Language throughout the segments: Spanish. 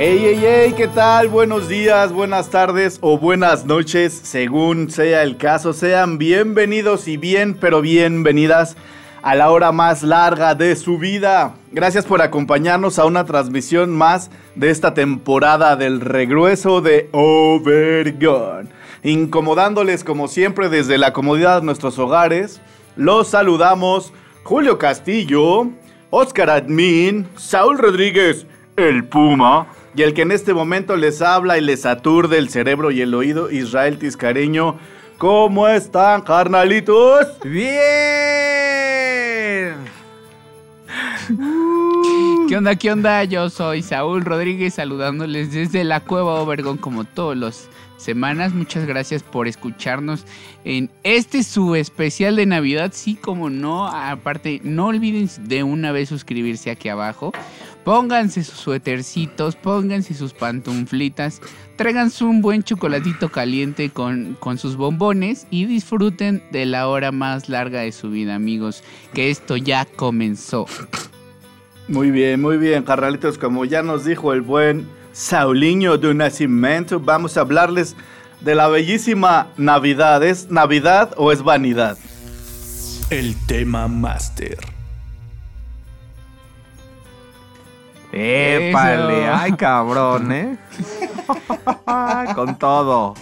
Hey, hey, hey, ¿qué tal? Buenos días, buenas tardes o buenas noches, según sea el caso. Sean bienvenidos y bien, pero bienvenidas a la hora más larga de su vida. Gracias por acompañarnos a una transmisión más de esta temporada del regreso de Overgun. Incomodándoles como siempre desde la comodidad de nuestros hogares, los saludamos Julio Castillo, Oscar Admin, Saúl Rodríguez, el Puma, y el que en este momento les habla y les aturde el cerebro y el oído, Israel Tiscareño. ¿Cómo están, carnalitos? Bien. ¿Qué onda? ¿Qué onda? Yo soy Saúl Rodríguez saludándoles desde la Cueva Obergón como todos los semanas. Muchas gracias por escucharnos en este su especial de Navidad. Sí, como no. Aparte, no olviden de una vez suscribirse aquí abajo. Pónganse sus suétercitos, pónganse sus pantuflitas, tráiganse un buen chocolatito caliente con, con sus bombones y disfruten de la hora más larga de su vida, amigos. Que esto ya comenzó. Muy bien, muy bien, carnalitos. Como ya nos dijo el buen Saulinho de Nacimiento, vamos a hablarles de la bellísima Navidad. ¿Es Navidad o es vanidad? El tema máster. Eso. Épale, ay cabrón, ¿eh? Con todo.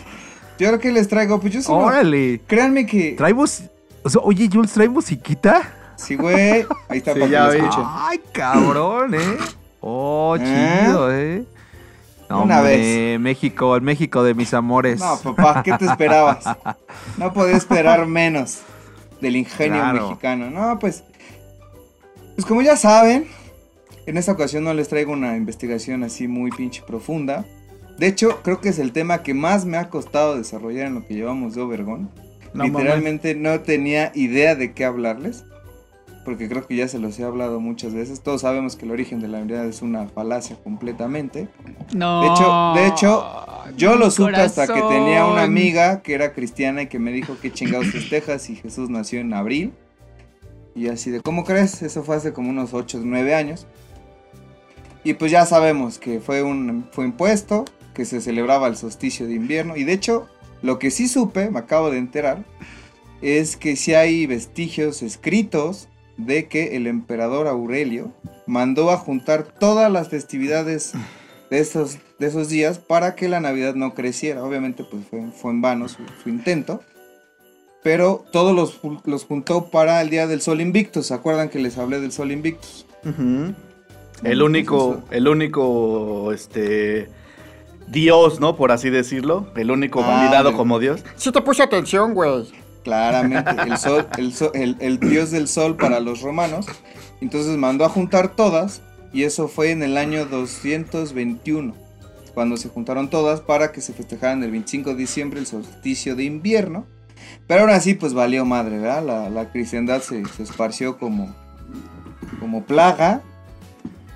Yo ahora que les traigo, pues yo solo. Órale. Créanme que. Traemos. o sea, oye, Jules, ¿trae musiquita? Sí, güey. Ahí está Sí, para que ya lo vi. escuchen. Ay, cabrón, ¿eh? Oh, ¿Eh? chido, ¿eh? No, Una hombre, vez. México, el México de mis amores. No, papá, ¿qué te esperabas? No podía esperar menos del ingenio Claro. mexicano. No, pues. Pues como ya saben, en esta ocasión no les traigo una investigación así muy pinche profunda. De hecho, creo que es el tema que más me ha costado desarrollar en lo que llevamos de Obergón. No Literalmente no tenía idea de qué hablarles. Porque creo que ya se los he hablado muchas veces. Todos sabemos que el origen de la Navidad es una falacia completamente. No. De hecho, de hecho, yo lo supe hasta que tenía una amiga que era cristiana y que me dijo que chingados festejas y Jesús nació en abril. Y así de, ¿cómo crees? Eso fue hace como unos 8 o 9 años. Y pues ya sabemos que fue un fue impuesto, que se celebraba el solsticio de invierno. Y de hecho, lo que sí supe, me acabo de enterar, es que sí hay vestigios escritos de que el emperador Aurelio mandó a juntar todas las festividades de esos, de esos días para que la Navidad no creciera. Obviamente pues fue, fue en vano su, intento. Pero todos los, los juntó para el Día del Sol Invictus. ¿Se acuerdan que les hablé del Sol Invictus? Ujú. El único, el único, este, Dios, ¿no? Por así decirlo. El único Ah, validado como Dios. Sí te puse atención, güey. Claramente, el, sol, el, sol- el- el dios del sol para los romanos. Entonces mandó a juntar todas y eso fue en el año 221, cuando se juntaron todas para que se festejaran el 25 de diciembre el solsticio de invierno. Pero aún así pues valió madre, ¿verdad? La, la cristiandad se, se esparció como, como plaga.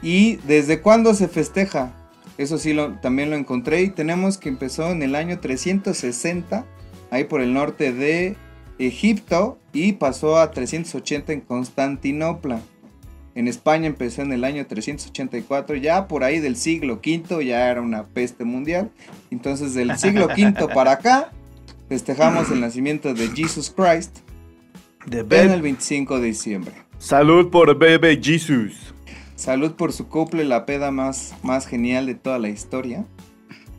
¿Y desde cuándo se festeja? Eso sí lo, también lo encontré y tenemos que empezó en el año 360, ahí por el norte de Egipto y pasó a 380 en Constantinopla. En España empezó en el año 384, ya por ahí del siglo V ya era una peste mundial. Entonces del siglo V para acá festejamos el nacimiento de Jesus Christ en el 25 de diciembre. Salud por Bebe Jesus. Salud por su couple, la peda más, más genial de toda la historia.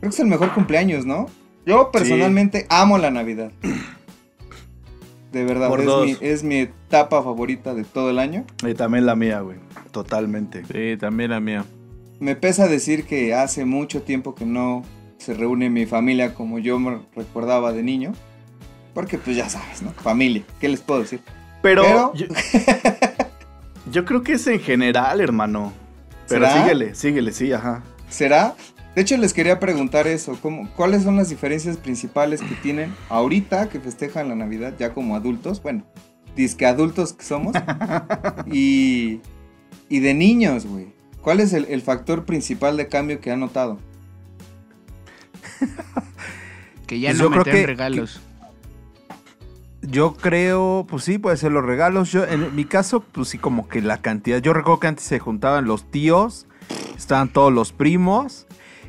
Creo que es el mejor cumpleaños, ¿no? Yo personalmente amo la Navidad. De verdad, Por es dos. mi, es mi etapa favorita de todo el año. Y también la mía, güey. Totalmente. Sí, también la mía. Me pesa decir que hace mucho tiempo que no se reúne mi familia como yo me recordaba de niño. Porque pues ya sabes, ¿no? Familia, ¿qué les puedo decir? Pero, Pero- Yo, yo creo que es en general, hermano. Pero ¿Será? síguele, síguele, sí, ajá. ¿Será? De hecho, les quería preguntar eso, ¿cómo, ¿cuáles son las diferencias principales que tienen ahorita que festejan la Navidad ya como adultos? Bueno, disque adultos que somos. y, y de niños, güey. ¿Cuál es el, el factor principal de cambio que han notado? Que ya Pues no yo creo meten que- regalos. Yo creo, pues sí, puede ser los regalos. Yo, en mi caso, pues sí, como que la cantidad. Yo recuerdo que antes se juntaban los tíos, estaban todos los primos.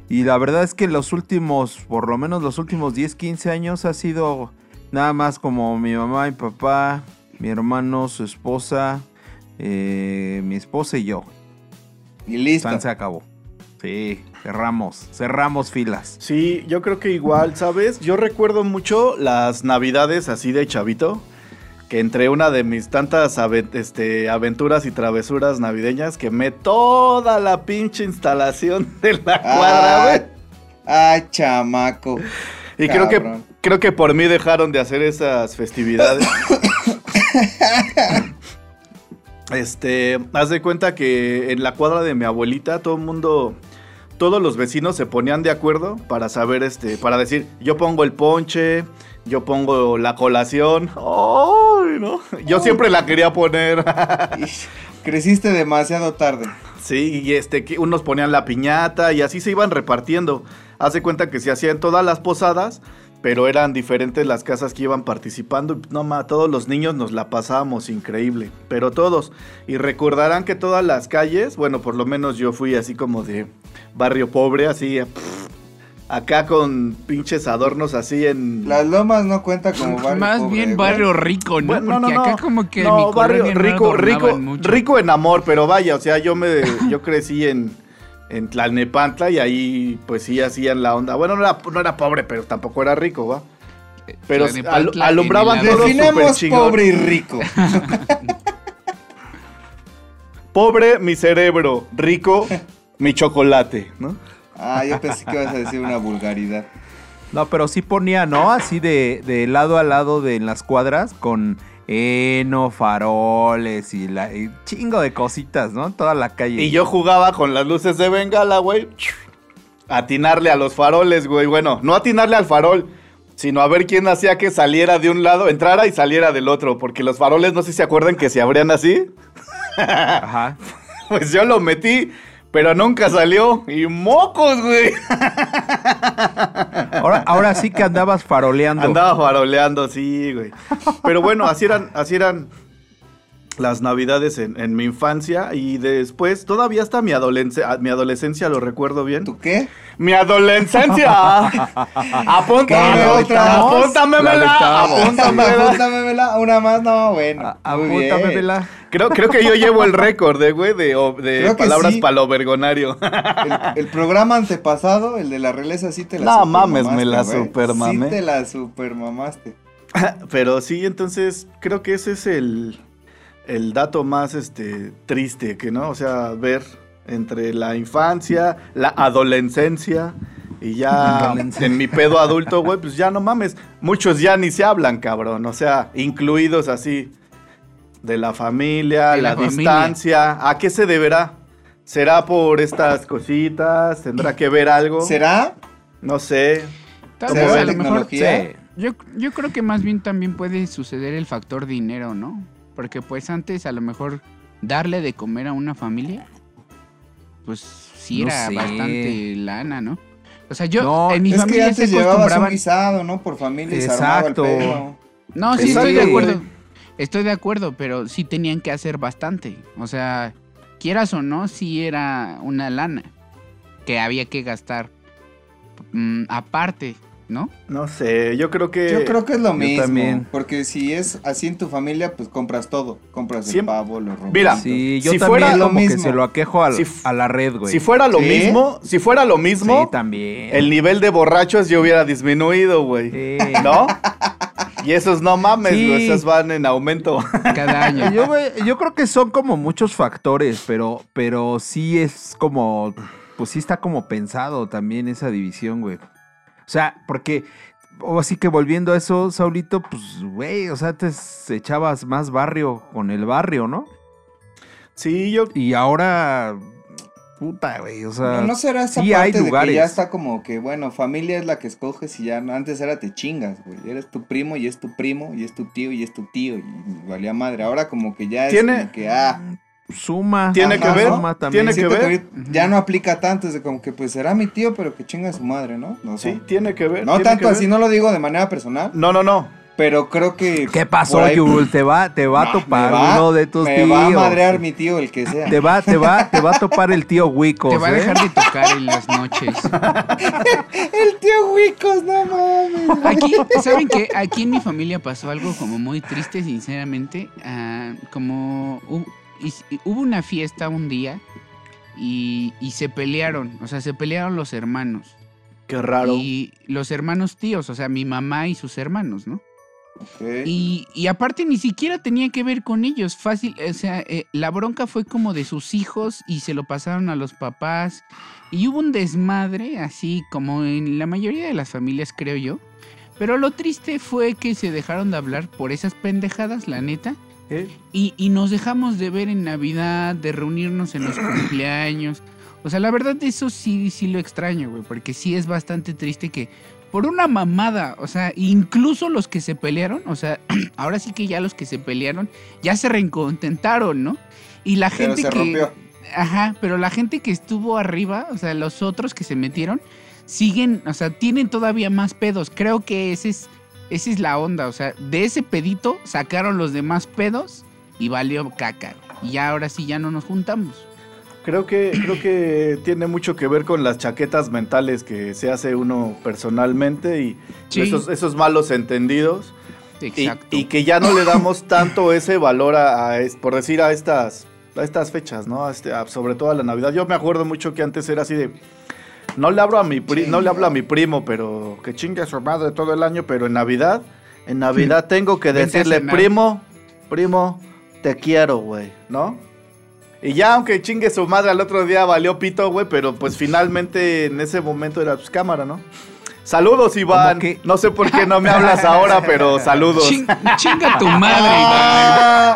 Y la verdad es que los últimos, por lo menos los últimos 10, 15 años ha sido nada más como mi mamá, mi papá, mi hermano, su esposa, eh, mi esposa y yo. Y listo. Tan se acabó. Sí, cerramos, cerramos filas. Sí, yo creo que igual, ¿sabes? Yo recuerdo mucho las navidades así de chavito, que entre una de mis tantas este, aventuras y travesuras navideñas, quemé toda la pinche instalación de la cuadra, güey. Ay, ay, chamaco. Y creo que, creo que por mí dejaron de hacer esas festividades. este, haz de cuenta que en la cuadra de mi abuelita todo el mundo, todos los vecinos se ponían de acuerdo para saber, este, para decir, yo pongo el ponche, yo pongo la colación. ¡Ay, no! Yo siempre la quería poner. Creciste demasiado tarde. Sí, y este, que unos ponían la piñata y así se iban repartiendo. Hace cuenta que se hacían todas las posadas, pero eran diferentes las casas que iban participando. y, No ma, todos los niños nos la pasábamos increíble, pero todos. Y recordarán que todas las calles, bueno, por lo menos yo fui así como de barrio pobre, así pff, acá con pinches adornos así en Las lomas no cuenta como barrio Más pobre, bien güey. barrio rico, ¿no? Bueno, Porque acá como que no, mi barrio no rico, rico, mucho. rico en amor, pero vaya, o sea, yo me, yo crecí en, en Tlalnepantla y ahí, pues sí, hacían la onda. Bueno, no era, no era pobre, pero tampoco era rico, ¿va? Pero al- alumbraban todo Definamos pobre y rico. Pobre mi cerebro, rico mi chocolate, ¿no? Ah, yo pensé que ibas a decir una vulgaridad. No, pero sí ponía, ¿no? Así de, de lado a lado de en las cuadras con heno, faroles y, la, y chingo de cositas, ¿no? Toda la calle. Y yo jugaba con las luces de bengala, güey. Atinarle a los faroles, güey. Bueno, no atinarle al farol, sino a ver quién hacía que saliera de un lado, entrara y saliera del otro. Porque los faroles, no sé si se acuerdan que se abrían así. Ajá. Pues yo lo metí, pero nunca salió. Y mocos, güey. Ahora, ahora sí que andabas faroleando. Andaba faroleando, sí, güey. Pero bueno, así eran, así eran las navidades en, en mi infancia. Y después, todavía hasta mi, adolescencia, mi adolescencia, lo recuerdo bien. ¿Tú qué? ¡Mi adolescencia! ¡Apúntame ¿Qué otra! notamos? ¡Apúntamela! La notamos. ¡Apúntamela! Apúntamela, una más, no, bueno. A- muy bien. Apúntame, vela. Creo, creo que yo llevo el récord, eh, güey, de, de palabras sí. para lo vergonario. El, el programa antepasado, el de la realeza, sí te la No mames, me la supermamé. Sí te la supermamaste. Pero sí, entonces creo que ese es el, el dato más este, triste, que no, o sea, ver entre la infancia, la adolescencia y ya en mi pedo adulto, güey, pues ya no mames, muchos ya ni se hablan, cabrón, o sea, incluidos así de la familia, De la, la familia. distancia, ¿a qué se deberá? ¿Será por estas cositas? ¿Tendrá que ver algo? ¿Será? No sé. Tal ¿Será vez a lo mejor? Sí. Yo, yo creo que más bien también puede suceder el factor dinero, ¿no? Porque pues antes a lo mejor darle de comer a una familia, pues sí No era sé. bastante lana, ¿no? O sea, yo No, en mi es que familia antes se llevabas un acostumbraban... guisado, ¿no? Por familia se el Exacto. No, sí Exacto, estoy de acuerdo. Estoy de acuerdo, pero sí tenían que hacer bastante. O sea, quieras o no, sí era una lana que había que gastar mm, aparte, ¿no? No sé, yo creo que... Yo creo que es lo Yo mismo. también. Porque si es así en tu familia, pues compras todo. Compras el pavo, los romanos. Mira, Sí, yo Si también fuera lo como que mismo. se lo aquejo al- Si a la red, güey. Si fuera lo ¿Sí? mismo, si fuera lo mismo, Sí, también. el nivel de borrachos ya hubiera disminuido, güey. Sí. ¿No? Y esos no mames, Sí. güey, esos van en aumento. Cada año. Yo, yo creo que son como muchos factores, pero, pero sí es como, pues sí está como pensado también esa división, güey. O sea, porque, o así que volviendo a eso, Saulito, pues, güey, o sea, antes echabas más barrio con el barrio, ¿no? Sí, yo... Y ahora, puta, güey. O sea, No, no será esa sí parte hay de que lugares. ya está como que, bueno, familia es la que escoges y ya no- antes era te chingas, güey. Eres tu primo y es tu primo y es tu tío y es tu tío y valía madre. Ahora como que ya es como que, ah, Suma. Tiene que ver, Suma también. tiene que ver. ya no aplica tanto, es de como que pues será mi tío, pero que chinga su madre, ¿no? Sí, tiene que ver. no tiene tanto ver. así, no lo digo de manera personal, No, no, no. pero creo que... ¿Qué pasó, por ahí- Yul? Te va, te va a topar va- uno de tus Me tíos. va a madrear mi tío, el que sea. Te va, te va, te va a topar el tío Wico. Te va a dejar de tocar en las noches. El tío Wicos, no mames. Aquí, ¿saben qué? Aquí en mi familia pasó algo como muy triste, sinceramente. Ah, como y- y hubo una fiesta un día y, y se pelearon, o sea, se pelearon los hermanos. Qué raro. Y los hermanos tíos, o sea, mi mamá y sus hermanos, ¿no? Ok. Y, y aparte ni siquiera tenía que ver con ellos, fácil, o sea, eh, la bronca fue como de sus hijos y se lo pasaron a los papás y hubo un desmadre, así como en la mayoría de las familias, creo yo. Pero lo triste fue que se dejaron de hablar por esas pendejadas, la neta. ¿Eh? Y, y nos dejamos de ver en Navidad, de reunirnos en los cumpleaños. O sea, la verdad eso sí, sí lo extraño, güey, porque sí es bastante triste que por una mamada, o sea, incluso los que se pelearon, o sea, ahora sí que ya los que se pelearon ya se reencontentaron, ¿no? Y la Pero gente se que rompió. Ajá, pero la gente que estuvo arriba, o sea, los otros que se metieron siguen, o sea, tienen todavía más pedos. Creo que ese es esa es la onda, o sea, de ese pedito sacaron los demás pedos y valió caca. Y ya ahora sí ya no nos juntamos. Creo que, creo que tiene mucho que ver con las chaquetas mentales que se hace uno personalmente y Sí. esos, esos malos entendidos. Y, Exacto. y que ya no le damos tanto ese valor a, por decir, a estas, a estas fechas, ¿no? A este- sobre todo a la Navidad. Yo me acuerdo mucho que antes era así de. No le hablo a mi pri- no le hablo a mi primo, pero que chingue a su madre todo el año, pero en Navidad, en Navidad tengo que decirle, primo, primo, te quiero, güey, ¿no? Y ya aunque chingue su madre al otro día valió pito, güey, pero pues finalmente en ese momento era pues cámara, ¿no? Saludos, Iván. No sé por qué no me hablas ahora, pero saludos. Chin- chinga tu madre, Iván. Ah,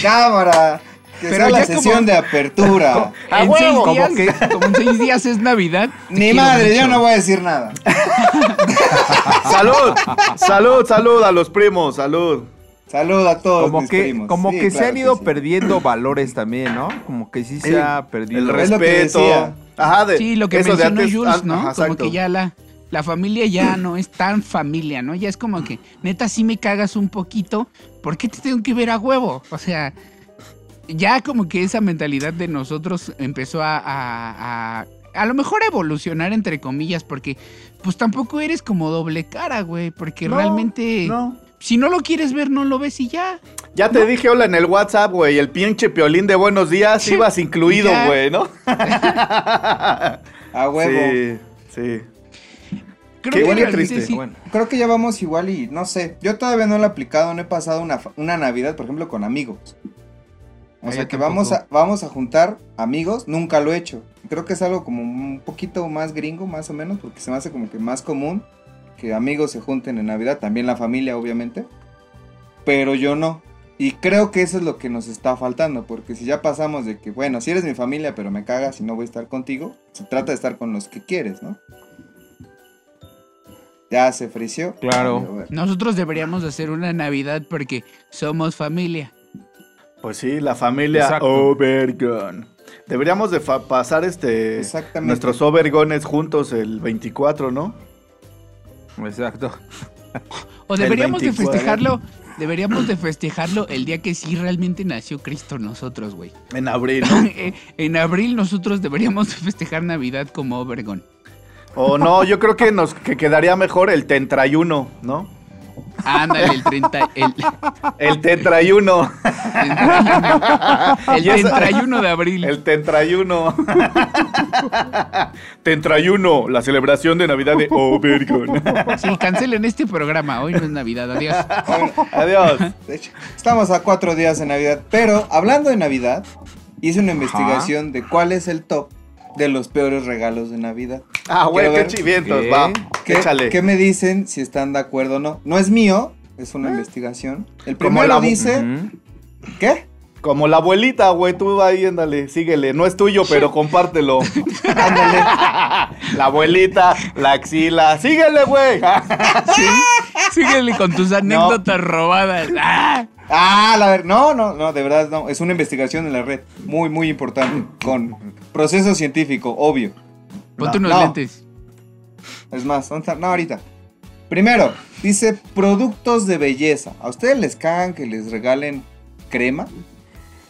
cámara. Que Pero sea la como- sesión de apertura. ¡A En huevo! seis Como días, que- como en seis días es Navidad. Ni madre, yo no voy a decir nada. Salud, salud, salud a los primos, salud. Saludo a todos Como mis que, primos. como Sí, que se han ido sí. perdiendo valores también, ¿no? Como que sí se El- ha perdido. El respeto. Ajá, de Sí, lo que mencionó antes, Jules, ¿no? ajá, como que ya la, la familia ya no es tan familia, ¿no? Ya es como que, neta, si me cagas un poquito, ¿por qué te tengo que ver a huevo? O sea, ya como que esa mentalidad de nosotros empezó a, a, a, a lo mejor a evolucionar, entre comillas, porque pues tampoco eres como doble cara, güey, porque No, realmente, No. si no lo quieres ver, no lo ves y ya. Ya te dije hola en el WhatsApp, güey. El pinche piolín de buenos días ibas incluido, güey, ¿no? A huevo. Sí, sí. Creo Qué que triste. sí. Bueno, Creo que ya vamos igual y no sé. Yo todavía no lo he aplicado, no he pasado una, una Navidad, por ejemplo, con amigos. O sea que vamos a, vamos a juntar amigos, nunca lo he hecho. Creo que es algo como un poquito más gringo, más o menos, porque se me hace como que más común que amigos se junten en Navidad, también la familia, obviamente. Pero yo no. Y creo que eso es lo que nos está faltando, porque si ya pasamos de que, bueno, si eres mi familia, pero me cagas y no voy a estar contigo, se trata de estar con los que quieres, ¿no? Ya se frició. Claro. Nosotros deberíamos de hacer una Navidad porque somos familia. Pues sí, la familia Exacto. Overgon. Deberíamos de pasar este Exactamente. nuestros Overgones juntos el 24, ¿no? exacto. O deberíamos de 24. festejarlo, deberíamos de festejarlo el día que sí realmente nació Cristo nosotros, güey. En abril, ¿no? en abril nosotros deberíamos de festejar Navidad como Obergon. O no, yo creo que nos que quedaría mejor el Tentrayuno, ¿no? Ándale, el 30, el, El Tentrayuno. el 31 de abril. El Tentrayuno. Tentrayuno, la celebración de Navidad de Overgon. Sí, cancelen este programa, hoy no es Navidad, adiós. Adiós. De hecho, estamos a cuatro días de Navidad. Pero hablando de Navidad, hice una investigación de cuál es el top de los peores regalos de Navidad. Ah, güey, qué chivientos, ¿Qué? va. ¿Qué, Échale. qué me dicen si están de acuerdo o no? No es mío, es una investigación. El primero la- dice. ¿Qué? Como la abuelita, güey, tú ahí, ándale, síguele. No es tuyo, pero compártelo. Ándale. La abuelita, la axila. Síguele, güey. Síguele con tus anécdotas robadas. ¡Ah! Ah, la ver, no, no, no, de verdad no. Es una investigación en la red. Muy, muy importante. Con proceso científico, obvio. Ponte No, unos no. lentes. Es más, ¿dónde está? No, ahorita. Primero, dice productos de belleza. ¿A ustedes les cagan que les regalen crema?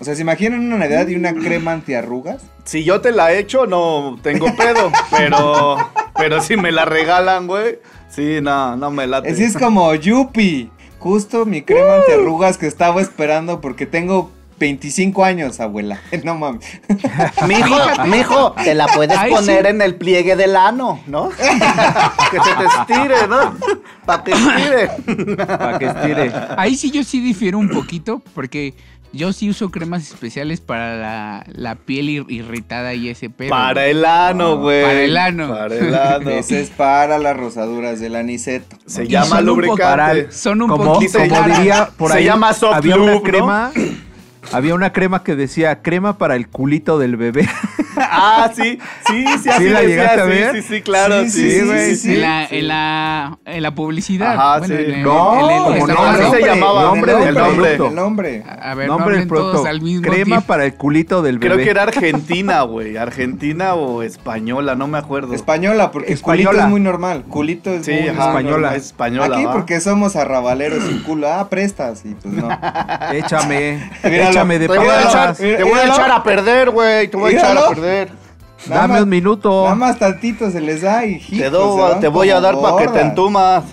O sea, ¿se imaginan una Navidad y una crema antiarrugas? Si yo te la echo, no tengo pedo. Pero, pero si me la regalan, güey. Sí, no, no me late. Así es como Yupi. Justo mi crema antiarrugas que estaba esperando porque tengo 25 años, abuela. No mames. Mijo, mijo, te la puedes Ay, poner sí. en el pliegue del ano, ¿no? que se te estire, ¿no? Para que estire. Para que estire. Ahí sí yo sí difiero un poquito porque yo sí uso cremas especiales para la, la piel ir- irritada y ese pedo. Para el ano, güey. Para el ano. Para el ano. Ese es para las rosaduras del aniceto. Se Y llama son un poco- lubricante. Son un como, poquito como llama- diría por se ahí, llama soft había una lube, ¿no? Había una crema que decía crema para el culito del bebé. Ah, sí, sí, sí, así ¿Sí la decía, llegaste a sí, ver? Sí, sí, claro, Sí, sí, sí, sí, güey, sí, sí. en, la, en, la, en la publicidad. Ajá, Bueno, sí. el- No, en el- como está no, mal. así se llamaba. nombre el del nombre. producto. El nombre. A ver, no nombre del producto. al mismo Crema tiempo. para el culito del bebé. Creo que era Argentina, güey. Argentina o española, no me acuerdo. Española, porque Española. culito es muy normal. Culito es Sí, muy ajá, española. Es española. Aquí ¿va? porque somos arrabaleros sin culo. Ah, prestas. Y pues no. Échame, Míralo. Échame de Te voy, a echar, te voy a echar a perder, güey. Te voy a echar a perder. Nada Dame más- un minuto. Nada más tantito se les da y Te, do- se te voy a dar para que te entumas.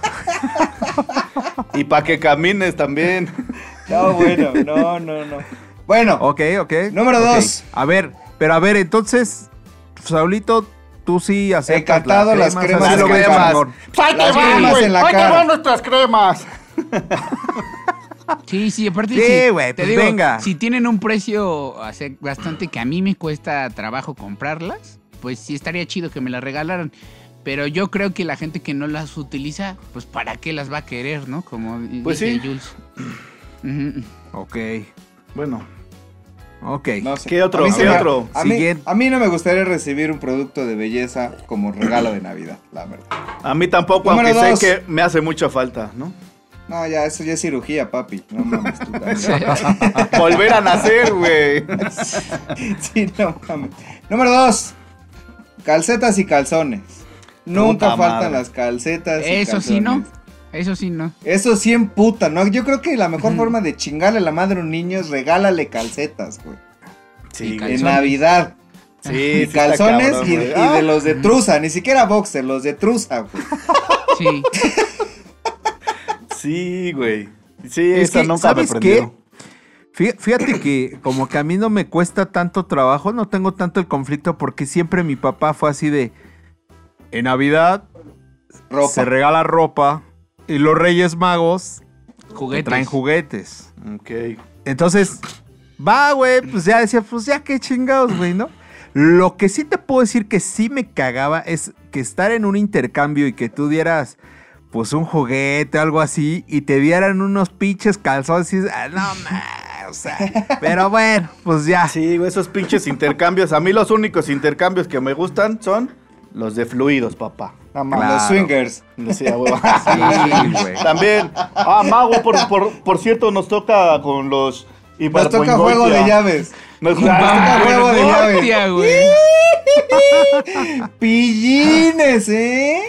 y para que camines también. No, bueno, no, no, no. Bueno, Ok, ok. Número ok. dos. A ver, pero a ver, entonces, Saulito, tú sí aceptas Encantado las crema, cremas así Las cremas. amor. ¡Ahí Las te van, cremas la ¡Ahí te van nuestras cremas! Sí, sí, aparte Sí, sí, güey, te pues digo, venga. si tienen un precio bastante que a mí me cuesta trabajo comprarlas, pues sí estaría chido que me las regalaran. Pero yo creo que la gente que no las utiliza, pues para qué las va a querer, ¿no? Como Pues dice sí. Jules. Ok, Bueno, ok. no sé. ¿Qué otro? A mí. A mí, Siguiente. a mí no me gustaría recibir un producto de belleza como regalo de Navidad, la verdad. a mí tampoco, Número aunque dos. sé que me hace mucha falta, ¿no? No, ya, eso ya es cirugía, papi. No mames tú. Volver a nacer, güey. Sí, no mames. Número dos. Calcetas y calzones. Nunca Puta faltan madre. las calcetas y Eso sí, ¿no? calzones. Eso sí, ¿no? Eso sí emputa, ¿no? Yo creo que la mejor forma de chingarle a la madre a un niño es regálale calcetas, güey. Sí, güey. En Calzones. Navidad. Sí, Y está calzones cabrón, y, güey. y Ah, de los de truza, ni siquiera boxer, los de truza, güey. Sí. Sí, güey. Sí, Es esa que, nunca me ¿sabes prendió. qué? Fí- Fíjate que como que a mí no me cuesta tanto trabajo, no tengo tanto el conflicto porque siempre mi papá fue así de en Navidad Ropa. se regala ropa y los Reyes Magos te Juguetes. traen juguetes. Ok. Entonces, va, güey, pues ya decía, pues ya qué chingados, güey, ¿no? Lo que sí te puedo decir que sí me cagaba es que estar en un intercambio y que tú dieras, pues, un juguete o algo así y te dieran unos pinches calzones y ah, no, man, o sea, pero bueno, pues ya. Sí, esos pinches intercambios. A mí los únicos intercambios que me gustan son los de fluidos, papá. Nada más. Claro. Los swingers. Sí, a huevo. Sí, güey. También. Ah, Mago, por, por, por cierto, nos toca con los. Nos toca juego de llaves. Nos toca toca juego de llaves. Güey. Pillines, ¿eh?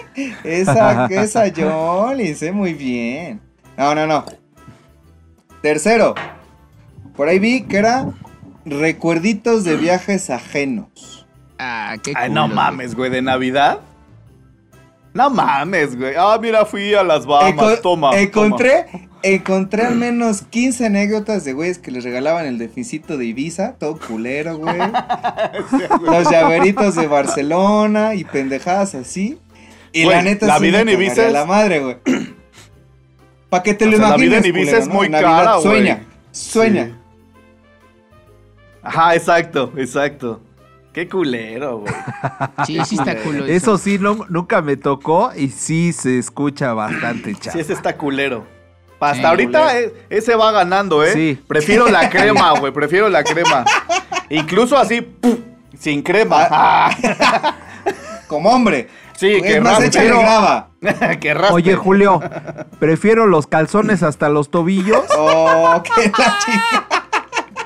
Esa, esa Jolis, ¿eh? Muy bien. No, no, no. Tercero. Por ahí vi que era recuerditos de viajes ajenos. Ah, qué Ay, culo, no mames, güey, de Navidad. No mames, güey. Ah, mira, fui a las Bahamas. Enco- toma. encontré, encontré al menos 15 anécdotas de güeyes que les regalaban el deficito de Ibiza, todo culero, güey. Los llaveritos de Barcelona y pendejadas así. Y Güey, la neta la sí vida en Ibiza es- la madre, güey. Para que te O lo sea, la vida imagines, en Ibiza culero, es ¿no? muy Navidad, cara, güey. Sueña, sueña. Sí. Ajá, exacto, exacto. Qué culero, güey. Sí, sí está culo. Eso sí, no- nunca me tocó y sí se escucha bastante, chaval. Sí, ese está culero. Hasta Sí, ahorita e- ese va ganando, ¿eh? Sí. Prefiero la crema, güey. Prefiero la crema. Incluso así, ¡puf! sin crema. Ah. Como hombre. Sí, es que más, raspe. que raspe. Oye, Julio, prefiero los calzones hasta los tobillos Oh, que la chica.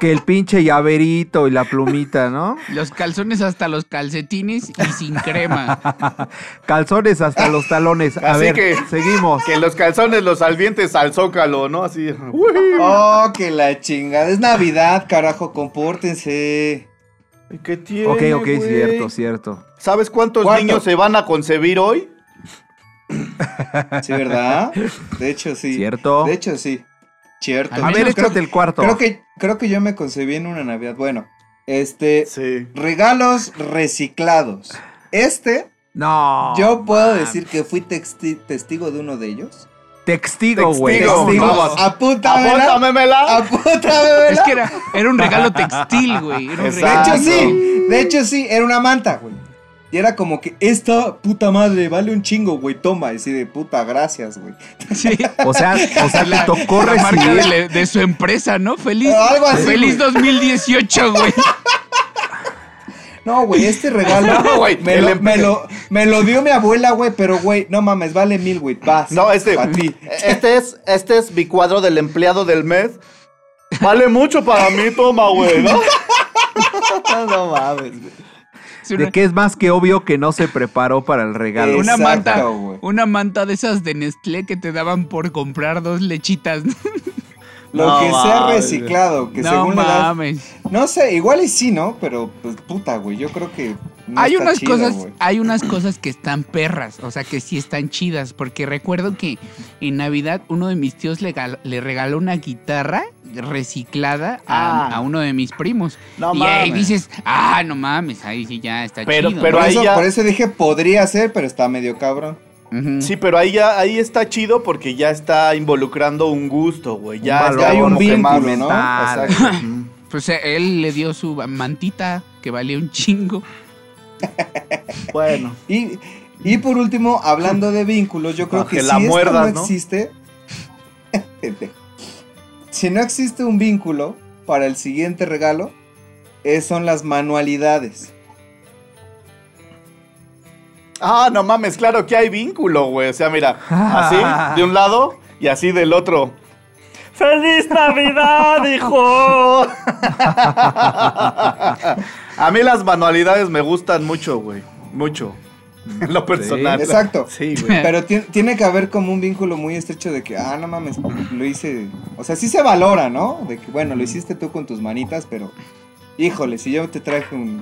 Que el pinche llaverito y la plumita, ¿no? Los calzones hasta los calcetines y sin crema. Calzones hasta los talones. A Así ver, que- seguimos. Que los calzones los salvientes al zócalo, ¿no? Así. Uy. Oh, que la chingada. Es Navidad, carajo, compórtense. ¿Qué tiene, Ok, ok, cierto, cierto. ¿Sabes cuántos niños se van a concebir hoy? Sí, ¿verdad? De hecho, sí. Cierto. De hecho, sí. Cierto. A ver, échate el cuarto. Creo que, creo que yo me concebí en una Navidad. Bueno, este. Sí. Regalos reciclados. Este, No. yo puedo man. decir que fui texti- testigo de uno de ellos. Testigo, güey. Vamos. Apúntamela. ¡Apóntamela! Apúntamela. Es que era, era un regalo textil, güey. Era un Exacto. De hecho, sí. De hecho, sí. Era una manta, güey. Y era como que esta puta madre vale un chingo, güey. Toma. Y así de puta, gracias, güey. Sí. O sea, o sea, te tocó La marca de, recibir. le- de su empresa, ¿no? Feliz, Algo así, feliz 2018, güey. No, güey, este regalo No, güey, me, lo, me, lo, me lo dio mi abuela, güey, pero, güey, no mames, vale mil, güey, vas. No, este. A ti. Este es, este es mi cuadro del empleado del mes. Vale mucho para mí, toma, güey, ¿no? No mames, güey. De que es más que obvio que no se preparó para el regalo. una Exacto, manta, una manta de esas de Nestlé que te daban por comprar dos lechitas. Lo No que sea mames, reciclado, que no según la edad. mames. No sé, igual y sí, ¿no? Pero, pues, puta, güey, yo creo que. no hay está unas chido, cosas, hay unas cosas que están perras, o sea que sí están chidas, porque recuerdo que en Navidad uno de mis tíos le, le regaló una guitarra reciclada a, Ah. a uno de mis primos. No y ahí dices, ah, no mames, ahí sí ya está Pero- chido. pero Por ahí eso, ya- por eso dije, podría ser, pero está medio cabrón. Sí, pero ahí ya ahí está chido porque ya está involucrando un gusto, güey. Ya, valor ya hay un vínculo, ¿no? Exacto. Pues eh, él le dio su mantita que valía un chingo. bueno. Y, y por último, hablando de vínculos, yo creo que, que si la esto muerdas, no ¿no? existe. si no existe un vínculo para el siguiente regalo, es- son las manualidades. Ah, no mames, claro que hay vínculo, güey. O sea, mira, así de un lado y así del otro. ¡Feliz Navidad, hijo! A mí las manualidades me gustan mucho, güey. Mucho. En lo personal. Exacto. Sí, güey. Pero ti- tiene que haber como un vínculo muy estrecho de que, ah, no mames, lo hice. O sea, sí se valora, ¿no? De que, bueno, lo hiciste tú con tus manitas, pero, híjole, si yo te traje un,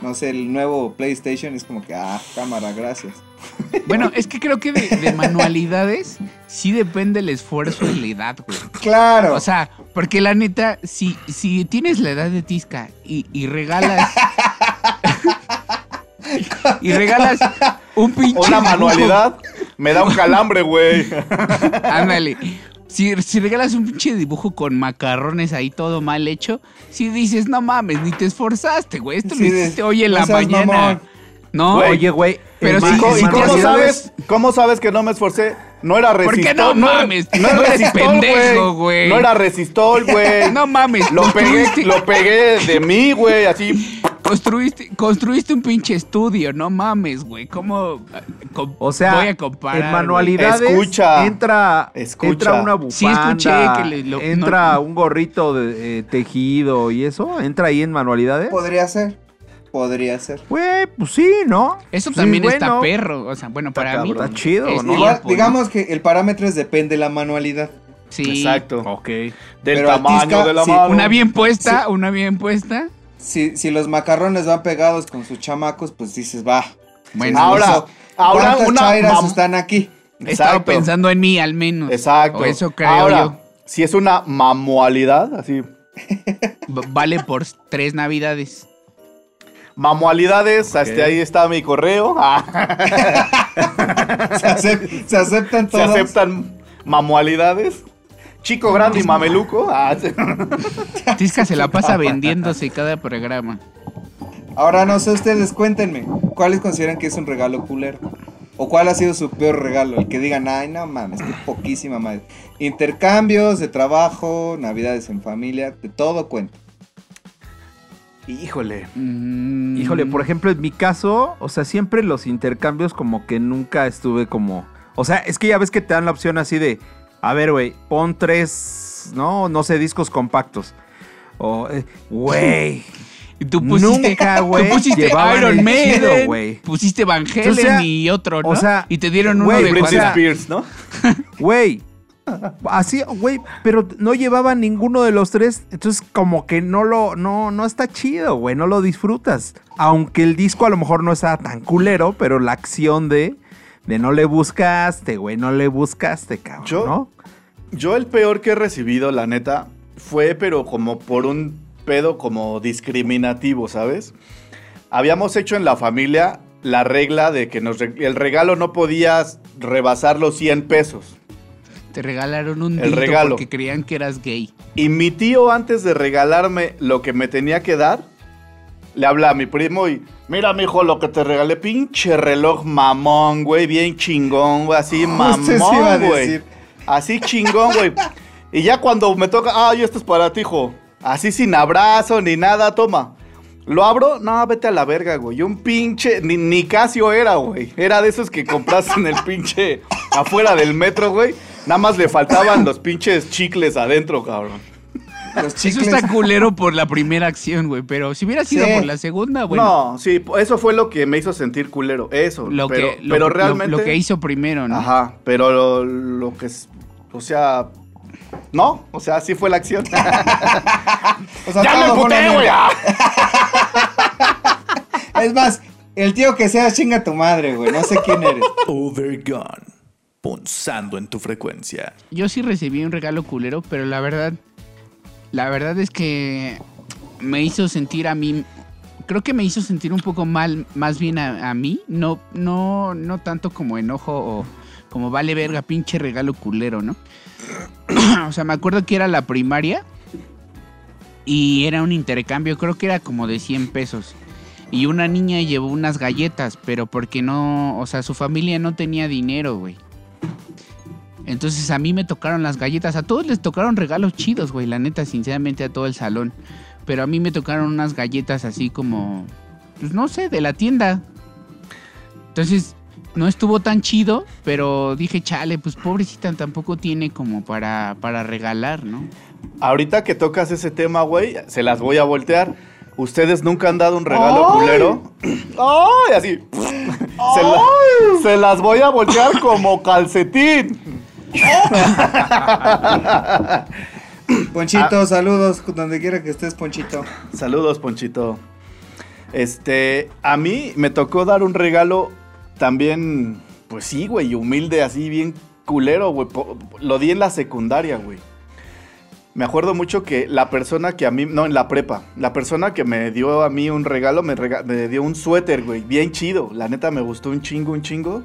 no sé, el nuevo PlayStation, es como que, ah, cámara, gracias. Bueno, es que creo que de, de manualidades sí depende el esfuerzo y la edad, güey. Claro. O sea, porque la neta, si, si tienes la edad de Tisca y, y regalas. y regalas un pinche. Una dibujo, manualidad me da un calambre, güey. Ándale. Si, si regalas un pinche dibujo con macarrones ahí todo mal hecho, si dices, no mames, ni te esforzaste, güey. Esto Sí, lo hiciste hoy en la mañana. mamón. No, Güey, Oye, güey. Pero sí, ¿Y cómo- sí, ¿Y cómo sabes, cómo sabes que no me esforcé? No era ¿Por resistol. qué no mames? No, No era eres resistol, pendejo, güey. No era resistol, güey. no mames. Lo pegué, construiste- lo pegué de mí, güey, así. Construiste, construiste un pinche estudio, no mames, güey. ¿Cómo com- O sea, voy a comparar? en manualidades Escucha. entra, Escucha. entra una bufanda, Sí, escuché que le- lo- entra no- un gorrito de eh, tejido y eso, entra ahí en manualidades. Podría ser. Podría ser. Güey, pues sí, ¿no? Eso Sí, también está perro. O sea, bueno, para mí. Está chido, es ¿no? Digamos que el parámetro es depende de la manualidad. Sí. Exacto. Ok. Del Pero tamaño de la sí, mano. Una bien puesta, una bien puesta. Si, si los macarrones van pegados con sus chamacos, pues dices, va. Bueno, se ahora- ahora ¿Cuántas una chairas mam- están aquí? Exacto. pensando en mí al menos. Exacto. O eso creo Ahora, yo. si es una mamualidad, así. Vale por tres navidades. Mamualidades, hasta ahí está mi correo. Ah, Se, acep- se aceptan se todas. aceptan mamualidades. Chico grande y mameluco. Ah. Tisca se la pasa vendiéndose cada programa. Ahora no sé, ustedes cuéntenme. ¿Cuáles consideran que es un regalo culero? ¿O cuál ha sido su peor regalo? El que digan, ay, no mames, qué poquísima madre. Intercambios de trabajo, navidades en familia, de todo cuenta. Híjole. Mm, Híjole, por ejemplo, en mi caso, o sea, siempre los intercambios como que nunca estuve como... O sea, es que ya ves que te dan la opción así de, a ver, güey, pon tres, no, no sé, discos compactos. O, eh, güey, Y tú pusiste, nunca, tú güey, pusiste llevaban Iron el Maiden, chido, güey. pusiste Van Halen O sea, y otro, ¿no? o sea, y te dieron uno de Britney. Spears, ¿no? Güey. Así, güey, pero no llevaba ninguno de los tres, entonces como que no lo, no, no está chido, güey, no lo disfrutas. Aunque el disco a lo mejor no estaba tan culero, pero la acción de, de no le buscaste, güey, no le buscaste, cabrón, Yo- ¿no? Yo el peor que he recibido, la neta, fue pero como por un pedo como discriminativo, ¿sabes? Habíamos hecho en la familia la regla de que nos el regalo no podía rebasar los 100 pesos. Te regalaron un El regalo. porque creían que eras gay. Y mi tío, antes de regalarme lo que me tenía que dar, le habla a mi primo y, mira, mijo, lo que te regalé, pinche reloj mamón, güey, bien chingón, güey, así mamón, güey. Así chingón, güey. Y ya cuando me toca, ay, esto es para ti, hijo. Así sin abrazo ni nada, toma. Lo abro, no, vete a la verga, güey. Un pinche, ni, ni Casio era, güey. Era de esos que compras en el pinche, afuera del metro, güey. Nada más le faltaban los pinches chicles adentro, cabrón. Los Eso chicles. está culero por la primera acción, güey. Pero si hubiera sido Sí. por la segunda, bueno. No, sí, eso fue lo que me hizo sentir culero. Eso. lo, pero, que, lo, pero lo- realmente. lo que hizo primero, ¿no? Ajá, pero lo, lo que es. O sea. No, o sea, sí fue la acción. O sea, ¡Ya me puté, güey! Es más, el tío que sea chinga tu madre, güey. No sé quién eres. Overgone. Punzando en tu frecuencia. Yo sí recibí un regalo culero, pero la verdad, la verdad es que me hizo sentir a mí, creo que me hizo sentir un poco mal, más bien a, mí, no, no, no tanto como enojo o como vale verga, pinche regalo culero, ¿no? o sea, me acuerdo que era la primaria y era un intercambio, creo que era como de 100 pesos. Y una niña llevó unas galletas, pero porque no, o sea, su familia no tenía dinero, güey. Entonces a mí me tocaron las galletas. A todos les tocaron regalos chidos, güey. La neta, sinceramente, a todo el salón. Pero a mí me tocaron unas galletas así como. Pues no sé, de la tienda. Entonces, no estuvo tan chido. Pero dije, chale, pues pobrecita tampoco tiene como para, para regalar, ¿no? Ahorita que tocas ese tema, güey, se las voy a voltear. ¿Ustedes nunca han dado un regalo ¡Ay! culero? ¡Ay! Así. Se, la- se las voy a voltear como calcetín. Ponchito, saludos. Donde quiera que estés, Ponchito. Saludos, Ponchito. Este, a mí me tocó dar un regalo también, pues sí, güey, humilde, así bien culero, güey. Lo di en la secundaria, güey. Me acuerdo mucho que la persona que a mí, no, en la prepa, la persona que me dio a mí un regalo me, rega- me dio un suéter, güey, bien chido. La neta me gustó un chingo, un chingo.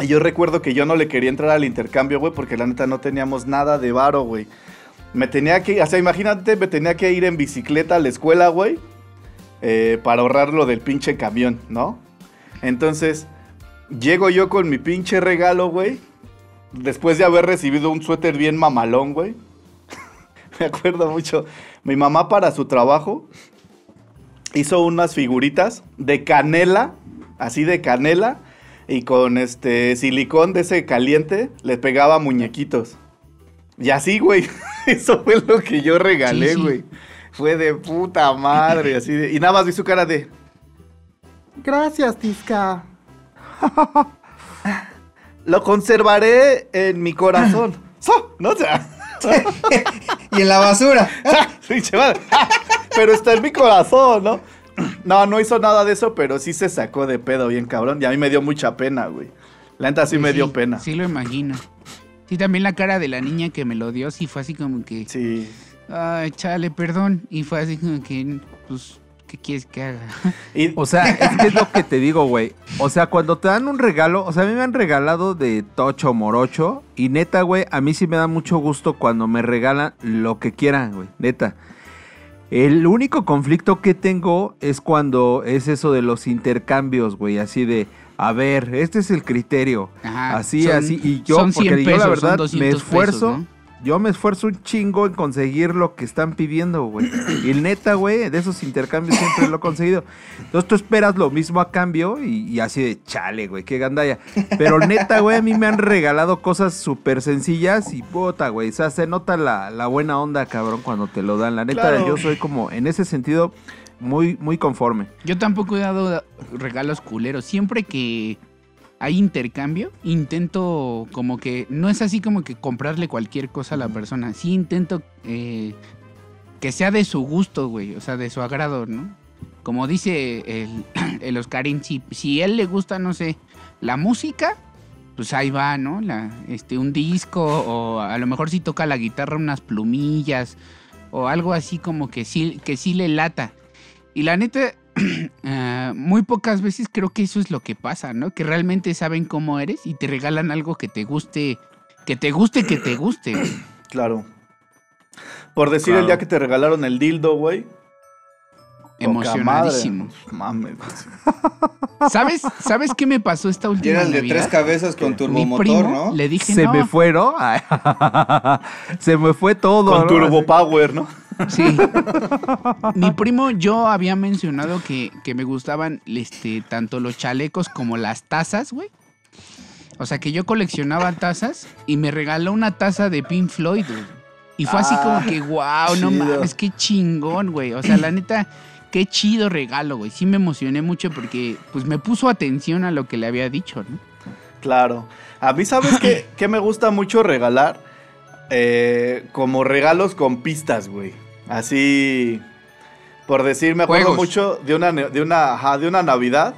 Y yo recuerdo que yo no le quería entrar al intercambio, güey, porque la neta no teníamos nada de varo, güey. Me tenía que, o sea, imagínate, me tenía que ir en bicicleta a la escuela, güey, eh, para ahorrar lo del pinche camión, ¿no? Entonces, llego yo con mi pinche regalo, güey, después de haber recibido un suéter bien mamalón, güey. me acuerdo mucho, mi mamá para su trabajo hizo unas figuritas de canela, así de canela, y con este silicón de ese caliente le pegaba muñequitos. Y así, güey. Eso fue lo que yo regalé, Sí, sí. güey. Fue de puta madre, así de- Y nada más vi su cara de. Gracias, Tisca. lo conservaré en mi corazón. So, no o sea. Y en la basura. pero está en mi corazón, ¿no? No, no hizo nada de eso, pero sí se sacó de pedo bien cabrón. Y a mí me dio mucha pena, güey. La neta sí me dio pena. Sí, lo imagino. Sí, también la cara de la niña que me lo dio, sí fue así como que. Sí. Ay, chale, perdón. Y fue así como que, pues, ¿qué quieres que haga? Y, O sea, es que es lo que te digo, güey. O sea, cuando te dan un regalo, o sea, a mí me han regalado de tocho morocho. Y neta, güey, a mí sí me da mucho gusto cuando me regalan lo que quieran, güey. Neta. El único conflicto que tengo es cuando es eso de los intercambios, güey. Así de, a ver, este es el criterio. Ajá, así, son- así. Y yo, porque 100 yo la pesos, verdad me 200 esfuerzo. pesos, ¿no? Yo me esfuerzo un chingo en conseguir lo que están pidiendo, güey. Y neta, güey, de esos intercambios siempre lo he conseguido. Entonces tú esperas lo mismo a cambio y, y así de chale, güey, qué gandalla. Pero neta, güey, a mí me han regalado cosas súper sencillas y puta, güey. O sea, se nota la, la buena onda, cabrón, cuando te lo dan. La neta, Claro. yo soy como, en ese sentido, muy, muy conforme. Yo tampoco he dado regalos culeros. Siempre que hay intercambio, intento como que, no es así como que comprarle cualquier cosa a la persona. Sí intento eh, que sea de su gusto, güey. O sea, de su agrado, ¿no? Como dice el, el Oscarín, si, si él le gusta, no sé, la música, pues ahí va, ¿no? La, este, un disco o a lo mejor si toca la guitarra unas plumillas o algo así como que sí, que sí le lata. Y la neta, eh, muy pocas veces creo que eso es lo que pasa, ¿no? Que realmente saben cómo eres y te regalan algo que te guste, que te guste, que te guste. güey. Claro. Por decir Claro. el día que te regalaron el dildo, güey. Emocionadísimo. Mames. ¿Sabes? ¿Sabes qué me pasó esta última era el de Navidad? tres cabezas con Mi turbomotor, primo ¿no? le dije Se no. me fue, ¿no? Ay, se me fue todo. Con ¿no? Turbo. Power, ¿no? Sí. Mi primo, yo había mencionado que, que me gustaban este, tanto los chalecos como las tazas, güey. O sea, que yo coleccionaba tazas y me regaló una taza de Pink Floyd, güey. Y fue así Ah, como que, wow, no mames, qué chingón, güey. O sea, la neta, qué chido regalo, güey. Sí me emocioné mucho porque, pues, me puso atención a lo que le había dicho, ¿no? Claro. A mí, ¿sabes qué, qué me gusta mucho regalar? Eh, como regalos con pistas, güey. Así, por decir, me acuerdo Juegos. mucho de una, de, una, ajá, de una Navidad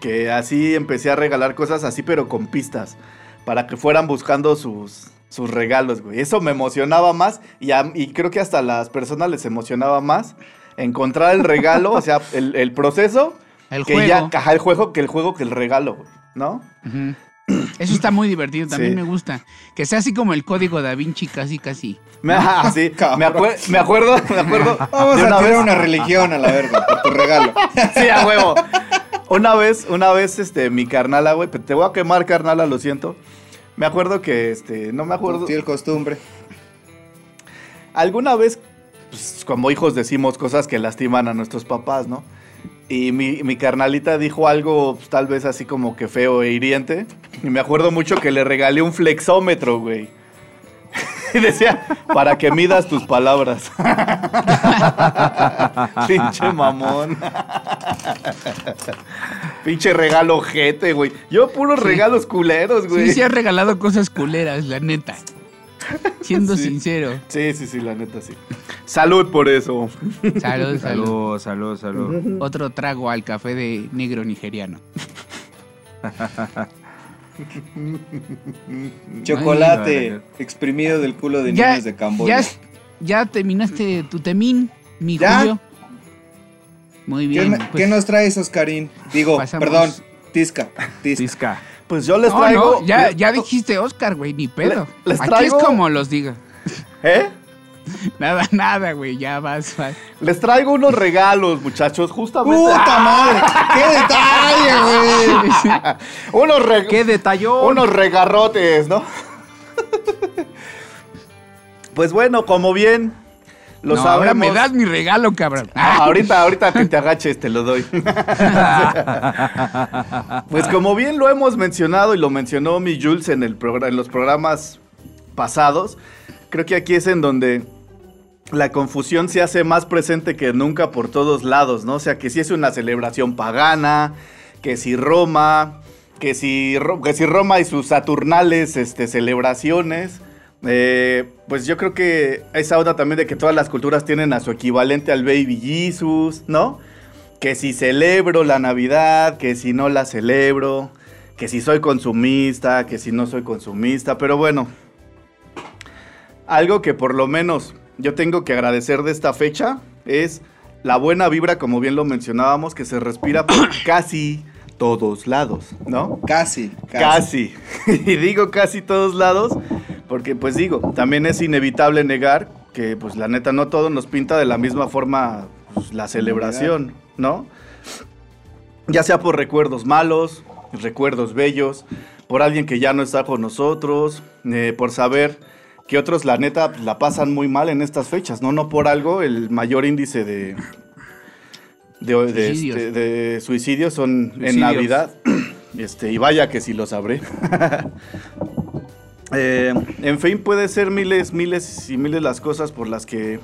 que así empecé a regalar cosas así, pero con pistas, para que fueran buscando sus, sus regalos, güey. Eso me emocionaba más y, a- y creo que hasta a las personas les emocionaba más encontrar el regalo, o sea, el, el proceso, El que juego. ya, ajá, el juego, que el juego, que el regalo, güey, ¿no? Ujú. Eso está muy divertido, también Sí. me gusta. Que sea así como el código da Vinci, casi, casi. Me, ah, sí, me, me acuerdo, me acuerdo. Vamos de a una tirar vez- una religión a la verga por tu regalo. Sí, a huevo. Una vez, una vez, este, mi carnala, güey, te voy a quemar, carnala, lo siento. Me acuerdo que, este, no me acuerdo. Fiel costumbre. Alguna vez, pues, como hijos decimos cosas que lastiman a nuestros papás, ¿no? Y mi, mi carnalita dijo algo, pues, tal vez así como que feo e hiriente. Y me acuerdo mucho que le regalé un flexómetro, güey. Y decía, para que midas tus palabras. Pinche mamón. Pinche regalo ojete, güey. Yo puros Sí. regalos culeros, güey. Sí, sí has regalado cosas culeras, la neta. Siendo Sí. sincero. Sí, sí, sí, la neta sí. Salud por eso. Salud, salud. Salud, salud, salud. Otro trago al café de negro nigeriano. Chocolate Ay, exprimido del culo de Ya, niños de Camboya. ya, ya terminaste tu temín, mi ¿Ya? Julio. Muy ¿Qué, bien. me- pues, qué nos traes, Oscarín? Digo, pasamos- perdón, Tisca. Tisca. Tisca. Pues yo les no, traigo. no, ya, ya dijiste Oscar, güey, ni pedo. Le- les Aquí traigo- es como los diga. ¿Eh? Nada, nada, güey, ya vas, vas. Les traigo unos regalos, muchachos, justamente. ¡Puta madre! ¡Qué detalle, güey! unos, re- ¡Qué detallón! unos regarrotes, ¿no? pues bueno, como bien lo no, ahora me das mi regalo, cabrón. Ah, ahorita, ahorita que te agaches te lo doy. pues como bien lo hemos mencionado y lo mencionó mi Jules en, el en los programas pasados, creo que aquí es en donde la confusión se hace más presente que nunca por todos lados, ¿no? O sea, que si es una celebración pagana, que si Roma, que si, que si Roma y sus saturnales este, celebraciones. Eh, pues yo creo que esa onda también de que todas las culturas tienen a su equivalente al Baby Jesus, ¿no? Que si celebro la Navidad, que si no la celebro, que si soy consumista, que si no soy consumista, pero bueno, algo que por lo menos yo tengo que agradecer de esta fecha es la buena vibra, como bien lo mencionábamos, que se respira por casi todos lados, ¿no? Casi, casi. Casi. Y digo casi todos lados, porque pues digo, también es inevitable negar que pues la neta no todo nos pinta de la misma forma pues, la celebración, ¿no? Ya sea por recuerdos malos, recuerdos bellos, por alguien que ya no está con nosotros, eh, por saber que otros, la neta, la pasan muy mal en estas fechas, ¿no? No por algo, el mayor índice de, de, de, Suicidios. este, de suicidios son en. Navidad. Este, y vaya que sí lo sabré. Eh, en fin, puede ser miles, miles y miles las cosas por las que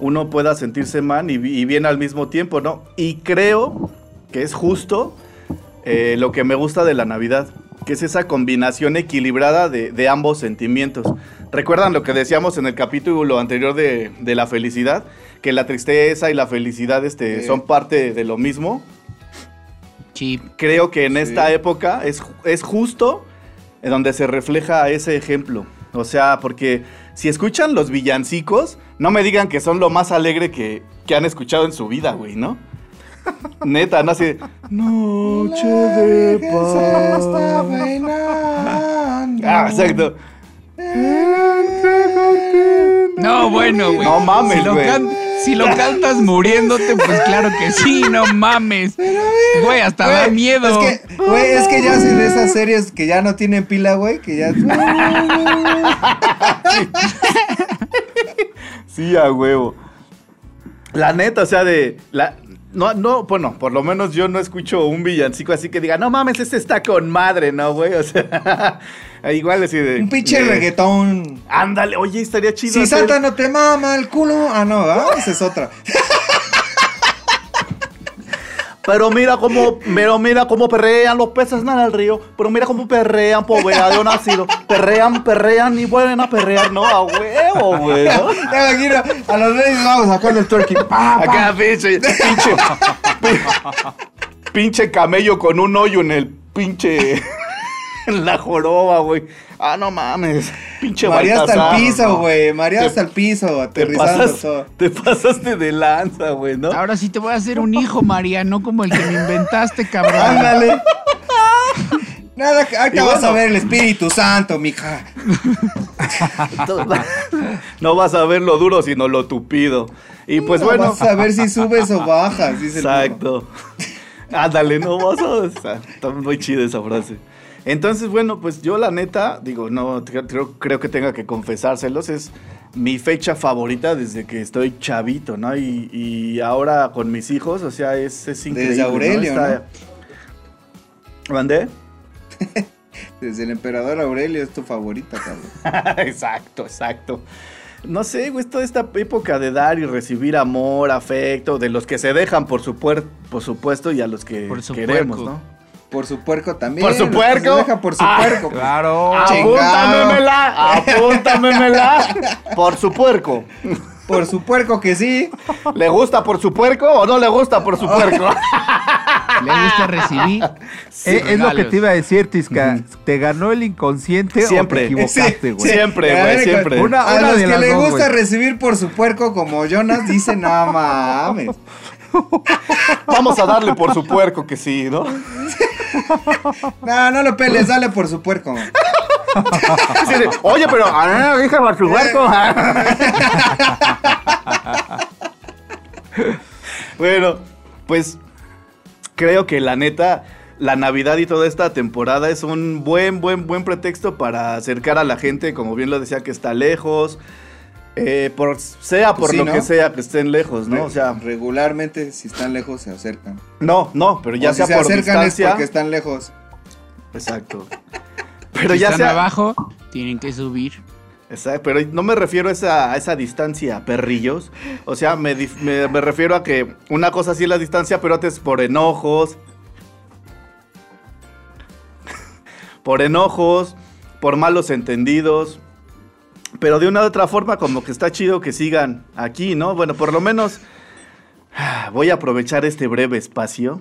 uno pueda sentirse mal y, bi- y bien al mismo tiempo, ¿no? Y creo que es justo eh, lo que me gusta de la Navidad, que es esa combinación equilibrada de, de ambos sentimientos. ¿Recuerdan lo que decíamos en el capítulo anterior de, de la felicidad? Que la tristeza y la felicidad este, Sí. son parte de lo mismo Sí. creo que en Sí. esta época es, es justo en donde se refleja ese ejemplo. O sea, porque si escuchan los villancicos, no me digan que son lo más alegre que, que han escuchado en su vida, güey, ¿no? Neta, no así. Noche de paz. Ah, exacto. No, bueno, güey. No mames, si lo, güey. can- si lo cantas muriéndote, pues claro que sí, no mames. Güey, hasta da miedo. Es que, güey, es que ya hacen esas series que ya no tienen pila, güey, que ya. Sí, a huevo. La neta, o sea, de. La, no, no, bueno, por lo menos yo no escucho un villancico así que diga, no mames, este está con madre, ¿no, güey? O sea, igual así de. Un pinche de- reggaetón. Ándale, oye, estaría chido. Si hacer- Santa no te mama el culo. Ah, no, ¿verdad? Esa es otra. Pero mira cómo, pero mira cómo perrean los peces en el río. Pero mira cómo perrean, de nacido. Perrean, perrean y vuelven a perrear, ¿no? A huevo, güey, ¿no? Te imagino a los reyes vamos sacando el turkey. Pa. Acá, pinche, pinche, pi- pinche camello con un hoyo en el pinche, en la joroba, güey. Ah, no mames, pinche María hasta el piso, no. güey. María Te- hasta el piso, Te, aterrizando pasas- todo. te pasaste de lanza, güey, ¿no? Ahora sí te voy a hacer un hijo, María, no como el que me inventaste, cabrón. Ándale. Nada, ahorita vas bueno. a ver el Espíritu Santo, mija. No vas a ver lo duro, sino lo tupido. Y pues No bueno. Vas a ver si subes o bajas, dice el Exacto. Ándale, no vas a. Está muy chida esa frase. Entonces, bueno, pues yo la neta, digo, no creo, creo- que tenga que confesárselos, es mi fecha favorita desde que estoy chavito, ¿no? Y, y ahora con mis hijos, o sea, es, es increíble. Aurelio, ¿Mandé? Desde el emperador Aurelio es tu favorita, cabrón. exacto, exacto. No sé, güey, es toda esta época de dar y recibir amor, afecto, de los que se dejan, por, supuer- por supuesto, y a los que Por su queremos, puerco. ¿no? Por su puerco también. ¿Por su puerco? Deja por su Ah, puerco. Claro. Apúntamemela, apúntamemela por su puerco. Por su puerco que sí. ¿Le gusta por su puerco o no le gusta por su puerco? Le gusta recibir. Eh, es lo que te iba a decir, Tisca. ¿Te ganó el inconsciente Siempre. o te equivocaste, güey? sí. Siempre, güey, siempre. Una- a los de que las le dos, gusta recibir por su puerco como Jonas dicen, no mames. Vamos a darle por su puerco que sí, ¿no? No, no lo peles, dale por su puerco. Oye, pero ah, dije por su puerco. bueno, pues creo que la neta, la Navidad y toda esta temporada es un buen, buen, buen pretexto para acercar a la gente, como bien lo decía, que está lejos. Eh, por, sea por Pues sí, lo ¿no? que sea que estén lejos, ¿no? O sea, regularmente si están lejos se acercan. no, no, pero ya O si sea se por acercan distancia. es porque están lejos. Exacto. Pero si ya están sea abajo, tienen que subir. Exacto, pero no me refiero a esa, a esa distancia, perrillos. O sea, me, me- me refiero a que una cosa sí es la distancia, pero otra es por enojos. por enojos, por malos entendidos. Pero de una u otra forma, como que está chido que sigan aquí, ¿no? Bueno, por lo menos voy a aprovechar este breve espacio.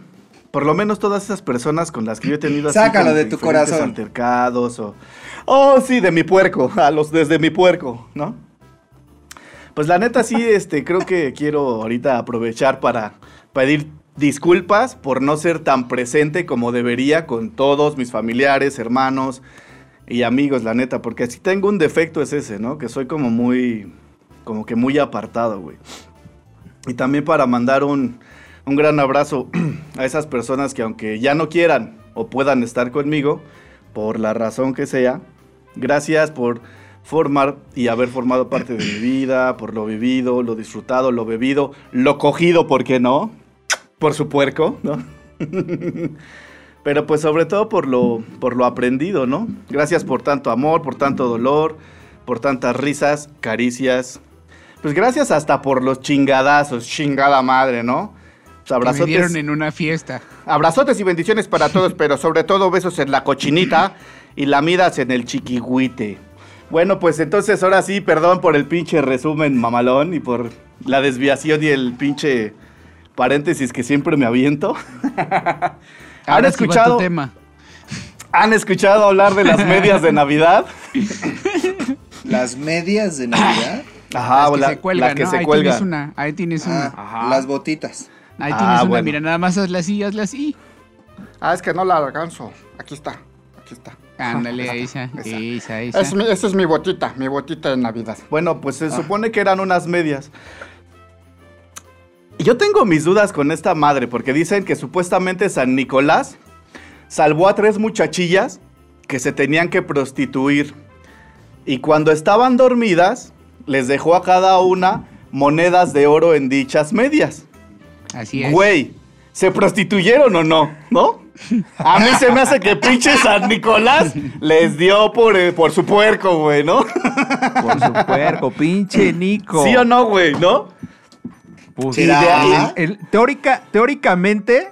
Por lo menos todas esas personas con las que yo he tenido así Sácalo de tu diferentes corazón. altercados o oh sí de mi puerco a los desde mi puerco no pues la neta sí este creo que quiero ahorita aprovechar para pedir disculpas por no ser tan presente como debería con todos mis familiares hermanos y amigos la neta porque si tengo un defecto es ese no que soy como muy como que muy apartado güey y también para mandar un, un gran abrazo a esas personas que aunque ya no quieran o puedan estar conmigo, por la razón que sea. Gracias por formar y haber formado parte de mi vida, por lo vivido, lo disfrutado, lo bebido, lo cogido, ¿por qué no? Por su puerco, ¿no? Pero pues sobre todo por lo, por lo aprendido, ¿no? Gracias por tanto amor, por tanto dolor, por tantas risas, caricias. Pues gracias hasta por los chingadazos, chingada madre, ¿no? Pues Que me dieron en una fiesta. abrazotes y bendiciones para todos, pero sobre todo besos en la cochinita y lamidas en el chiquihuite. Bueno, pues entonces ahora sí, perdón por el pinche resumen mamalón y por la desviación y el pinche paréntesis que siempre me aviento. ¿Han Ahora sí va tu escuchado, tema. ¿Han escuchado hablar de las medias de Navidad? Las medias de Navidad. Ajá, las que la- se cuelgan, que ¿no? se ahí tienes una, ahí tienes una. Ah, Ajá. las botitas. Ahí Ah, tienes una, bueno. mira, nada más hazla así, hazla así. Ah, es que no la alcanzo. Aquí está, aquí está. Ándale, esa, esa. esa, esa. Es mi- esa es mi botita, mi botita de Navidad. Bueno, pues se supone que eran unas medias. Yo tengo mis dudas con esta madre, porque dicen que supuestamente San Nicolás salvó a tres muchachillas que se tenían que prostituir. Y cuando estaban dormidas, les dejó a cada una monedas de oro en dichas medias. Así es. Güey, ¿se prostituyeron o no? ¿No? A mí se me hace que pinche San Nicolás les dio por, eh, por su puerco, güey, ¿no? Por su puerco, pinche Nico. ¿Sí o no, güey, no? Pues, ¿Será? de ahí, el- el- teórica, teóricamente,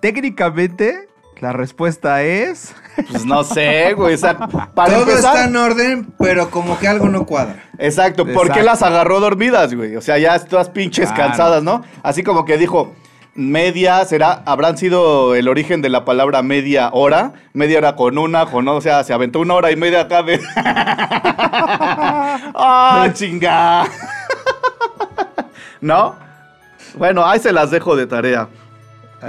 técnicamente, la respuesta es. Pues no sé, güey. o sea, para Todo empezar, está en orden, pero como que algo no cuadra. Exacto, ¿por qué las agarró dormidas, güey? O sea, ya todas pinches Claro. cansadas, ¿no? Así como que dijo, media, será, habrán sido el origen de la palabra media hora, media hora con una, con o sea, se aventó una hora y media acá de... ¡Ah, chinga! ¿No? Bueno, ahí se las dejo de tarea.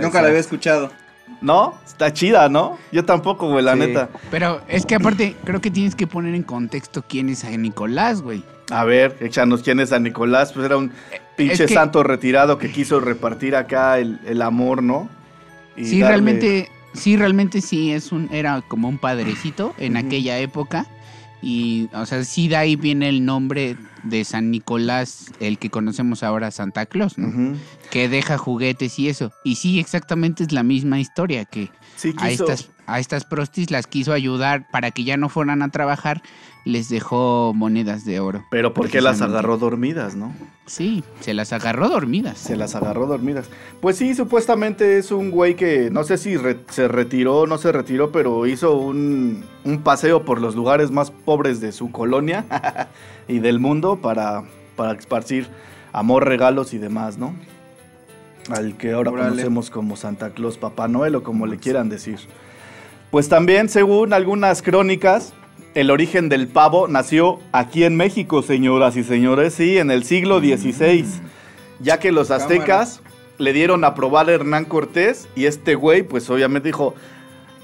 Nunca la había escuchado. ¿No? Está chida, ¿no? Yo tampoco, güey, la Sí. neta. Pero es que aparte, creo que tienes que poner en contexto quién es San Nicolás, güey. A ver, échanos quién es San Nicolás. Pues era un pinche es que- santo retirado que quiso repartir acá el, el amor, ¿no? Y Sí, darle- realmente, sí, realmente sí es un, era como un padrecito en aquella época. Y, o sea, sí de ahí viene el nombre de San Nicolás, el que conocemos ahora Santa Claus. Que deja juguetes y eso. Y sí, exactamente es la misma historia, que Sí, a estas, a estas prostis las quiso ayudar para que ya no fueran a trabajar, les dejó monedas de oro. Pero ¿por qué las agarró dormidas, no? Sí, se las agarró dormidas. Se las agarró dormidas. Pues sí, supuestamente es un güey que no sé si re- se retiró o no se retiró, pero hizo un, un paseo por los lugares más pobres de su colonia y del mundo para, para esparcir amor, regalos y demás, ¿no? Al que ahora conocemos como Santa Claus, Papá Noel o como le quieran decir. Pues también, según algunas crónicas, el origen del pavo nació aquí en México, señoras y señores, sí, en el siglo XVI, ya que los Cámara. aztecas le dieron a probar a Hernán Cortés y este güey, pues obviamente dijo,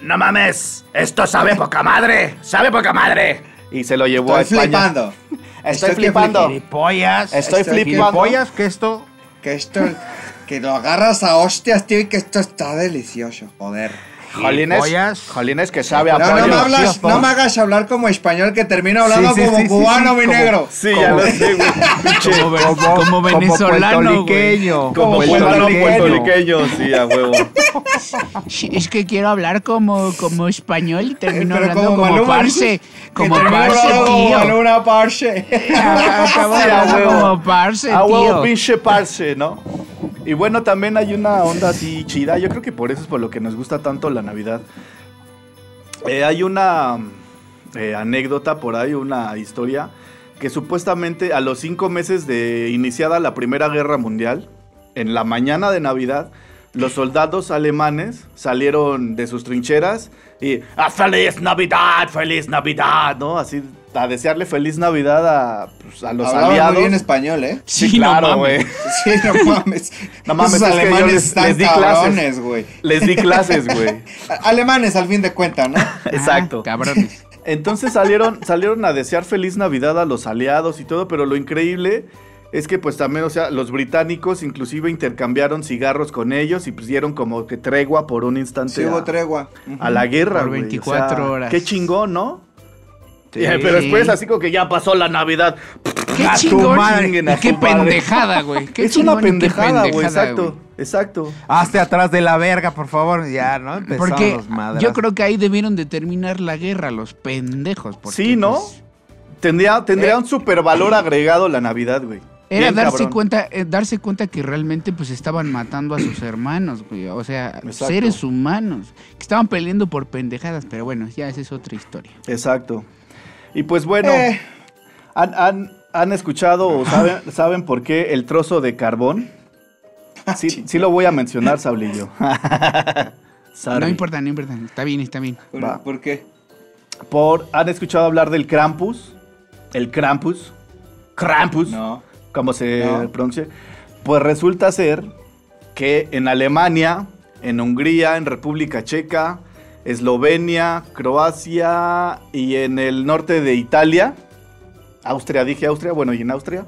no mames, esto sabe poca madre, sabe poca madre. Y se lo llevó a Estoy España. flipando. Estoy que flipando. Gilipollas. Estoy Estoy flipando. Gilipollas, que esto. Que esto, que lo agarras a hostias, tío, y que esto está delicioso, joder. Jolines, jolines que sabe a No, no me, hablas, no me hagas hablar como español, que termino hablando Sí, sí, como sí, cubano, sí, mi como- negro. Sí, ya lo sé, güey. Como, como venezolano, güey. puertorriqueño. Como puertorriqueño. puertorriqueño, puertorriqueño, sí, a huevo. Sí, Es que quiero hablar como, como español y termino Pero hablando como, Maluma parce. dices, Como parce, hablando como tío. Maluma, parce. Acabo de Sí, a hablar huevo. como parce, A huevo, tío. pinche parce, ¿no? Y bueno, también hay una onda así chida. Yo creo que por eso es por lo que nos gusta tanto la Navidad. Eh, hay una eh, anécdota por ahí, una historia, que supuestamente a los cinco meses de iniciada la Primera Guerra Mundial, en la mañana de Navidad, los soldados alemanes salieron de sus trincheras y ¡Ah, ¡Feliz Navidad! ¡Feliz Navidad! ¿No? Así, a desearle feliz Navidad a, pues, a los Hablaba aliados. muy bien español, ¿eh? Sí, claro, güey. Sí, no mames. No mames, Esos es que yo alemanes les- están les di clases. cabrones, güey. Les di clases, güey. Alemanes, al fin de cuentas, ¿no? Exacto. Ah, cabrones. Entonces salieron, salieron a desear feliz Navidad a los aliados y todo, pero lo increíble es que pues también, o sea, los británicos inclusive intercambiaron cigarros con ellos y pusieron como que tregua por un instante Sí hubo tregua. a la guerra, Por güey. 24 horas. Qué chingón, ¿no? Sí. Pero después así como que ya pasó la Navidad. Qué A tu chingón. madre, y a qué tu pendejada, güey. Qué es una chingón pendejada, güey, exacto, exacto. Hazte atrás de la verga, por favor. Ya, ¿no? Empezaron Porque los madrazos. yo creo que ahí debieron de terminar la guerra, los pendejos. porque, Sí, ¿no? pues, Tendría, tendría Eh. un super valor agregado la Navidad, güey. Era Bien darse cabrón. cuenta, eh, darse cuenta que realmente pues estaban matando a sus hermanos, güey. O sea, Exacto. seres humanos. Que estaban peleando por pendejadas, pero bueno, ya esa es otra historia. Exacto. Y pues bueno, Eh. ¿han, han, han escuchado o saben, saben por qué el trozo de carbón? Sí, sí lo voy a mencionar, Saulillo. No importa, no importa. Está bien, está bien. ¿Por, qué? Por, ¿Han escuchado hablar del Krampus? El Krampus. Krampus. No. como se No. pronuncia. Pues resulta ser que en Alemania, en Hungría, en República Checa, Eslovenia, Croacia y en el norte de Italia, Austria, dije Austria, bueno, y en Austria,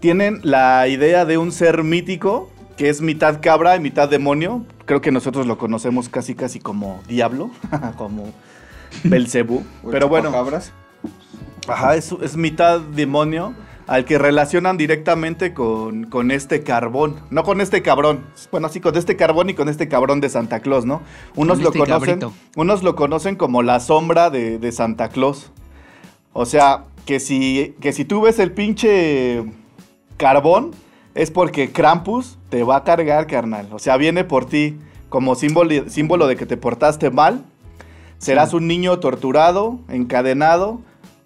tienen la idea de un ser mítico que es mitad cabra y mitad demonio. Creo que nosotros lo conocemos casi casi como diablo, como Belcebú. ¿O Pero bueno, chupacabras? Ajá, es, es mitad demonio al que relacionan directamente con, con este carbón. No con este cabrón. Bueno, sí, con este carbón y con este cabrón de Santa Claus, ¿no? Unos, Con lo, este conocen, cabrito. unos lo conocen como la sombra de, de Santa Claus. O sea, que si, que si tú ves el pinche carbón, es porque Krampus te va a cargar, carnal. O sea, viene por ti como símbolo, símbolo de que te portaste mal. Serás un niño torturado, encadenado,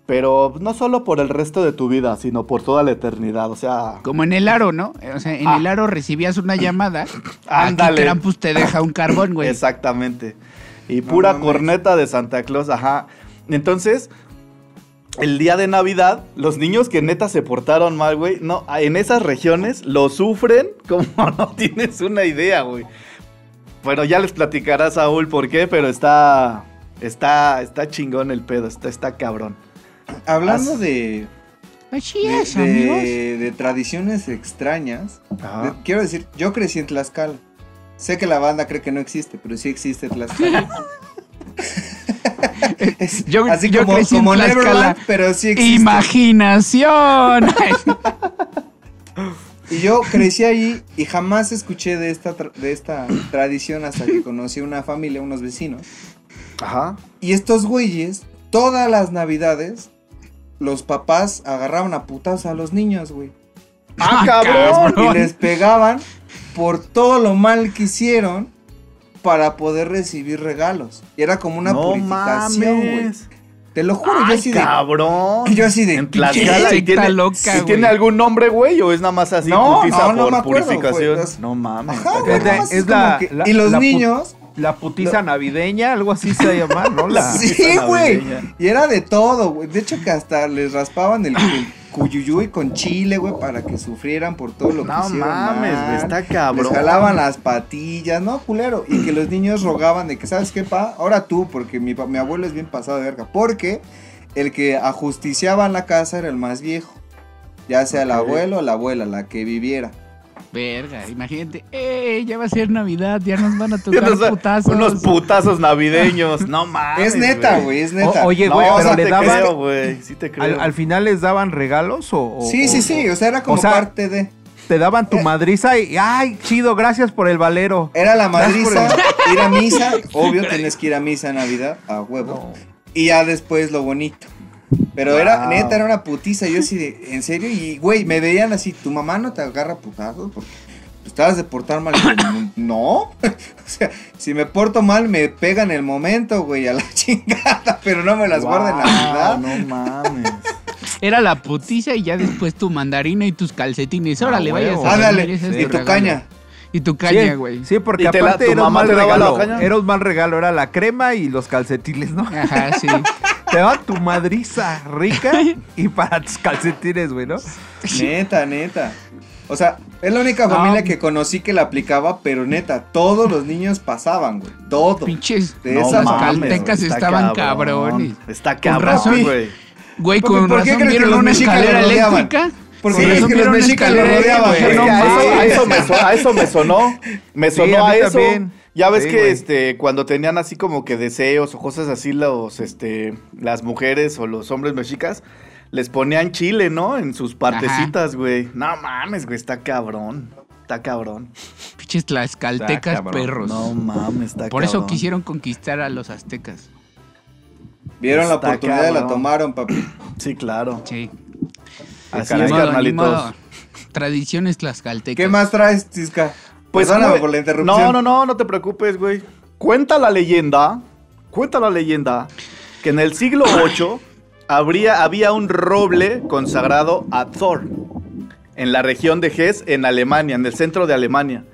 pero no solo por el resto de tu vida, sino por toda la eternidad. O sea, Como en el aro, ¿no? O sea, en Ah. el aro recibías una llamada. Ándale. Aquí Krampus te deja un carbón, güey. exactamente. Y pura mames. corneta de Santa Claus, ajá. Entonces, el día de Navidad, los niños que neta se portaron mal, güey, no, en esas regiones lo sufren como no tienes una idea, güey. Bueno, ya les platicará Saúl por qué, pero está, está, está chingón el pedo, está, está cabrón. Hablando As- de, Así de, es, amigos. de- de tradiciones extrañas, de- quiero decir, yo crecí en Tlaxcala. Sé que la banda cree que no existe, pero sí existe Tlaxcala. Yo- así yo como, crecí en como Tlaxcala. Neverland, pero sí existe. Imaginación. Y yo crecí ahí y jamás escuché de esta, de esta tradición hasta que conocí una familia, unos vecinos. Ajá. Y estos güeyes, todas las navidades, los papás agarraban a putas a los niños, güey. ¡Ah, cabrón! cabrón! Y les pegaban por todo lo mal que hicieron para poder recibir regalos. Y era como una no purificación, güey. mames. Te lo juro, yo ¡Ay, así de... cabrón! Yo así de... En Tlaxcala, ¿y tiene, loca, ¿y güey. tiene algún nombre, güey? ¿O es nada más así No, putiza no, no por me acuerdo, purificación? No mames. Ajá, es como la- que- la- y los la niños... La putiza navideña, algo así se llama, ¿no? La... Sí, güey. Y era de todo, güey. De hecho, que hasta les raspaban el, cuyuyuy con chile, güey, para que sufrieran por todo lo que No hicieron. mames, mal. güey, está cabrón. Les jalaban las patillas, ¿no, culero? Y que los niños rogaban de que, ¿sabes qué, pa? Ahora tú, porque mi, mi abuelo es bien pasado de verga. Porque el que ajusticiaba en la casa era el más viejo. Ya sea el abuelo o la abuela, la que viviera. Verga, imagínate. ¡Eh! Ya va a ser Navidad, ya nos van a tocar nos da- putazos. Unos putazos navideños. No mames. es neta, güey, es neta. O- oye, No, güey, o pero sea, le te daban- creo, güey. Sí te creo. ¿Al, al final les daban regalos o...? o- Sí, sí, o- sí. O sea, era como o sea, parte de. Te daban tu Eh. madriza y... ¡Ay, chido! Gracias por el valero. Era la madriza, ir a misa. Obvio, tienes que ir a misa en Navidad, a huevo. Y ya después lo bonito. Pero era, Wow. neta, era una putiza. Yo así de, ¿en serio? Y, güey, me veían así, ¿tu mamá no te agarra putazos? Porque estabas de portar mal. No. o sea, si me porto mal, me pega en el momento, güey, a la chingada. Pero no me las guarda en Wow, Navidad. No mames. Era la putiza y ya después tu mandarina y tus calcetines. Órale, Ah, vayas a Ándale, y tu regalo. caña. Y tu caña, güey. Sí, porque ¿Y te la- aparte tu era un mal la regalo. Era un mal regalo, era la crema y los calcetines, ¿no? Ajá, sí. Te daban tu madriza rica y para tus calcetines, güey, ¿no? Neta, neta. O sea, es la única No. familia que conocí que la aplicaba, pero neta, todos los niños pasaban, güey. Todo. Pinches De No esas mames, caltecas estaban cabrón. cabrones. Está Con cabrón, güey. Güey, ¿Por- con por qué razón crees que vieron los una escalera eléctrica. Porque Por es eso que los mexicas lo rodeaban. güey. No a, eso, me sonó, a eso me sonó. Sí, a a, mí eso. también. Ya ves Sí, que este cuando tenían así como que deseos o cosas así los este las mujeres o los hombres mexicas les ponían chile, ¿no? En sus partecitas, güey. No mames, güey, está cabrón. Está cabrón. Pinches tlaxcaltecas Está perros. No mames, está Por eso quisieron conquistar a los aztecas. Vieron la oportunidad y la tomaron, papi. Sí, claro. Sí. Así es, carnalitos. Tradiciones tlaxcaltecas. ¿Qué más traes, Tisca? Pues Perdóname güey, por la interrupción. No, no, no, no te preocupes, güey. Cuenta la leyenda, cuenta la leyenda que en el siglo VIII habría, había un roble consagrado a Thor en la región de Hesse, en Alemania, en el centro de Alemania.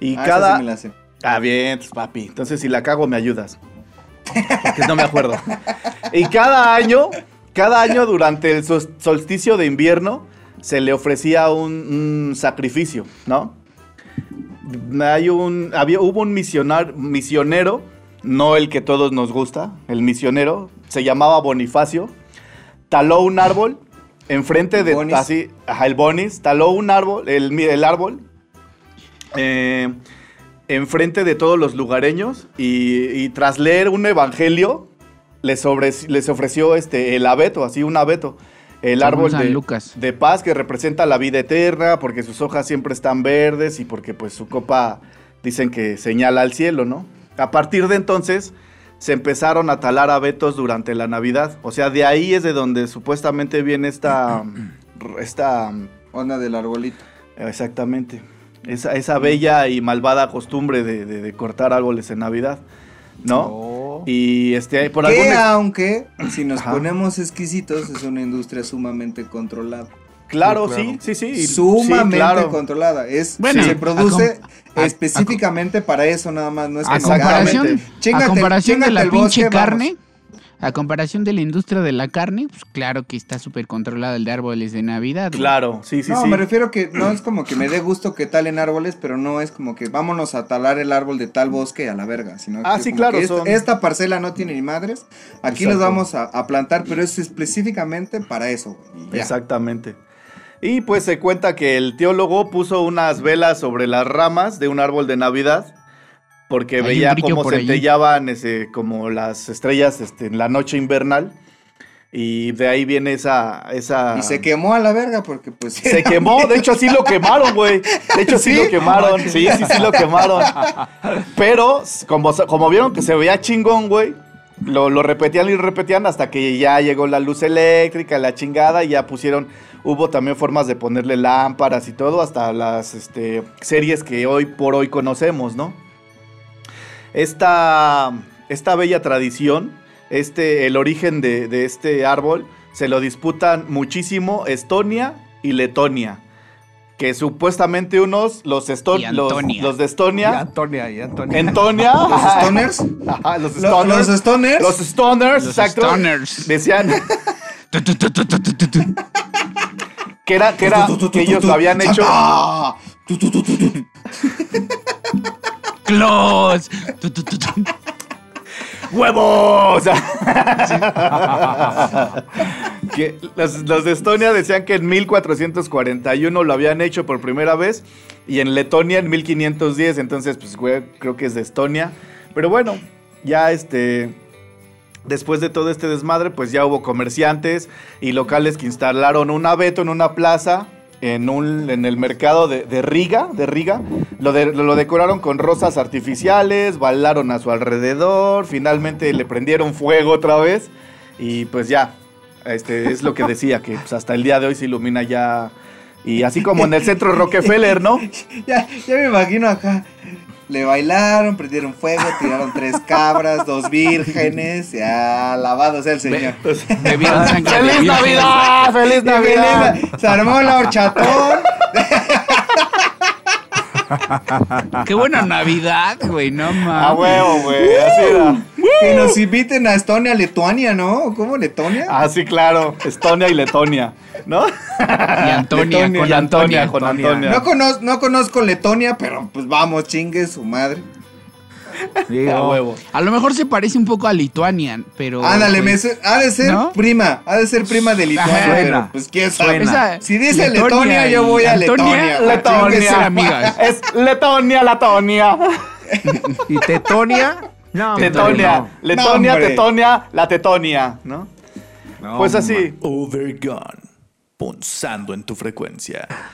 Y Ah, esa cada... sí me la sé. Ah, bien, pues, papi. Entonces, si la cago, me ayudas. Porque no me acuerdo. Y cada año, cada año durante el sol- solsticio de invierno, se le ofrecía un, un sacrificio, ¿no? Hay un, había, hubo un misionar, misionero, no el que todos nos gusta, el misionero, se llamaba Bonifacio, taló un árbol enfrente de Bonis. así, ajá, el Bonis, taló un árbol, el, el árbol, eh, enfrente de todos los lugareños y, y tras leer un evangelio les, ofrec- les ofreció este, el abeto, así un abeto, el Según árbol de, Lucas. de paz que representa la vida eterna porque sus hojas siempre están verdes y porque pues su copa dicen que señala al cielo, ¿no? A partir de entonces se empezaron a talar abetos durante la Navidad, o sea, de ahí es de donde supuestamente viene esta, esta Onda del arbolito. Exactamente. Esa, esa bella y malvada costumbre de, de- de cortar árboles en Navidad, ¿no? Oh. Y este, por que aunque, si nos Ajá. ponemos exquisitos, es una industria sumamente controlada. Claro, Sí, sí, claro. sí, sí. sumamente sí, claro. controlada. Es, Bueno, se a produce a- a específicamente para eso nada más. No es A que no, comparación, a comparación de la pinche bosque, carne, a comparación de la industria de la carne, pues claro que está súper controlada el de árboles de Navidad. güey. Claro, sí, sí, no, sí. me refiero que no es como que me dé gusto que talen árboles, pero no es como que vámonos a talar el árbol de tal bosque a la verga. Sino Ah, que sí, claro, que esta, son- esta parcela no tiene ni madres. Aquí los Exacto. vamos a, a plantar, pero es específicamente para eso. güey. Exactamente. Y pues se cuenta que el teólogo puso unas velas sobre las ramas de un árbol de Navidad porque Hay veía cómo centellaban ese, como las estrellas este, en la noche invernal. Y de ahí viene esa... esa... Y se quemó a la verga porque pues... Se quemó, de hecho sí lo quemaron, güey. De hecho sí, ¿Sí? lo quemaron, sí, sí, sí lo quemaron. Pero como, como vieron que se veía chingón, güey, lo, lo repetían y repetían hasta que ya llegó la luz eléctrica, la chingada, y ya pusieron, hubo también formas de ponerle lámparas y todo, hasta las este, series que hoy por hoy conocemos, ¿no? Esta, esta bella tradición, este, el origen de, de este árbol, se lo disputan muchísimo Estonia y Letonia. Que supuestamente unos, los, esto- Y los, Antonia. los de Y Estonia, Antonia, y Antonia. Entonia, ¿Los stoners? Ajá, los Lo- stoners, ¿Los stoners? los stoners, Los exacto, stoners. decían que era, que era, que ellos lo habían hecho, ¡Ah! Close. ¡Huevos! los, de Estonia decían que en 1441 lo habían hecho por primera vez y en Letonia en 1510, entonces pues creo que es de Estonia. Pero bueno, ya este después de todo este desmadre, pues ya hubo comerciantes y locales que instalaron un abeto en una plaza en, un, en el mercado de, de Riga, de Riga. Lo, lo decoraron con rosas artificiales, bailaron a su alrededor, finalmente le prendieron fuego otra vez y pues ya, este es lo que decía, que pues, hasta el día de hoy se ilumina ya... Y así como en el centro Rockefeller, ¿no? Ya, ya me imagino acá. Le bailaron, prendieron fuego, tiraron tres cabras, dos vírgenes. Ya, alabado sea el Señor. De ¡Feliz. Navidad! ¡Feliz Navidad! Se armó la horchatón. Qué buena Navidad, güey, no mames. A huevo, güey, así era. Que nos inviten a Estonia, Lituania, ¿no? ¿Cómo Letonia? Ah, sí, claro. Estonia y Letonia, ¿no? Y Antonia, Letonia, con y Antonia, Antonia. con Antonia. Antonia. No, conozco, no conozco Letonia, pero pues vamos, chingue su madre. Digo, A huevo. A lo mejor se parece un poco a Lituania, pero. Ándale, me pues, su- ha de ser ¿no? prima, ha de ser prima de Lituania, Ajá. pero Suena. pues quién sabe. Esa- Si dice Letonia Letonia, yo voy a Letonia. Letonia. Amigas. Es Letonia, Latonia. ¿Y Tetonia? No, Tetonia. no. Letonia, hombre. Tetonia, la Tetonia, ¿no? No, Pues man. así. Overgone. Punzando en tu frecuencia.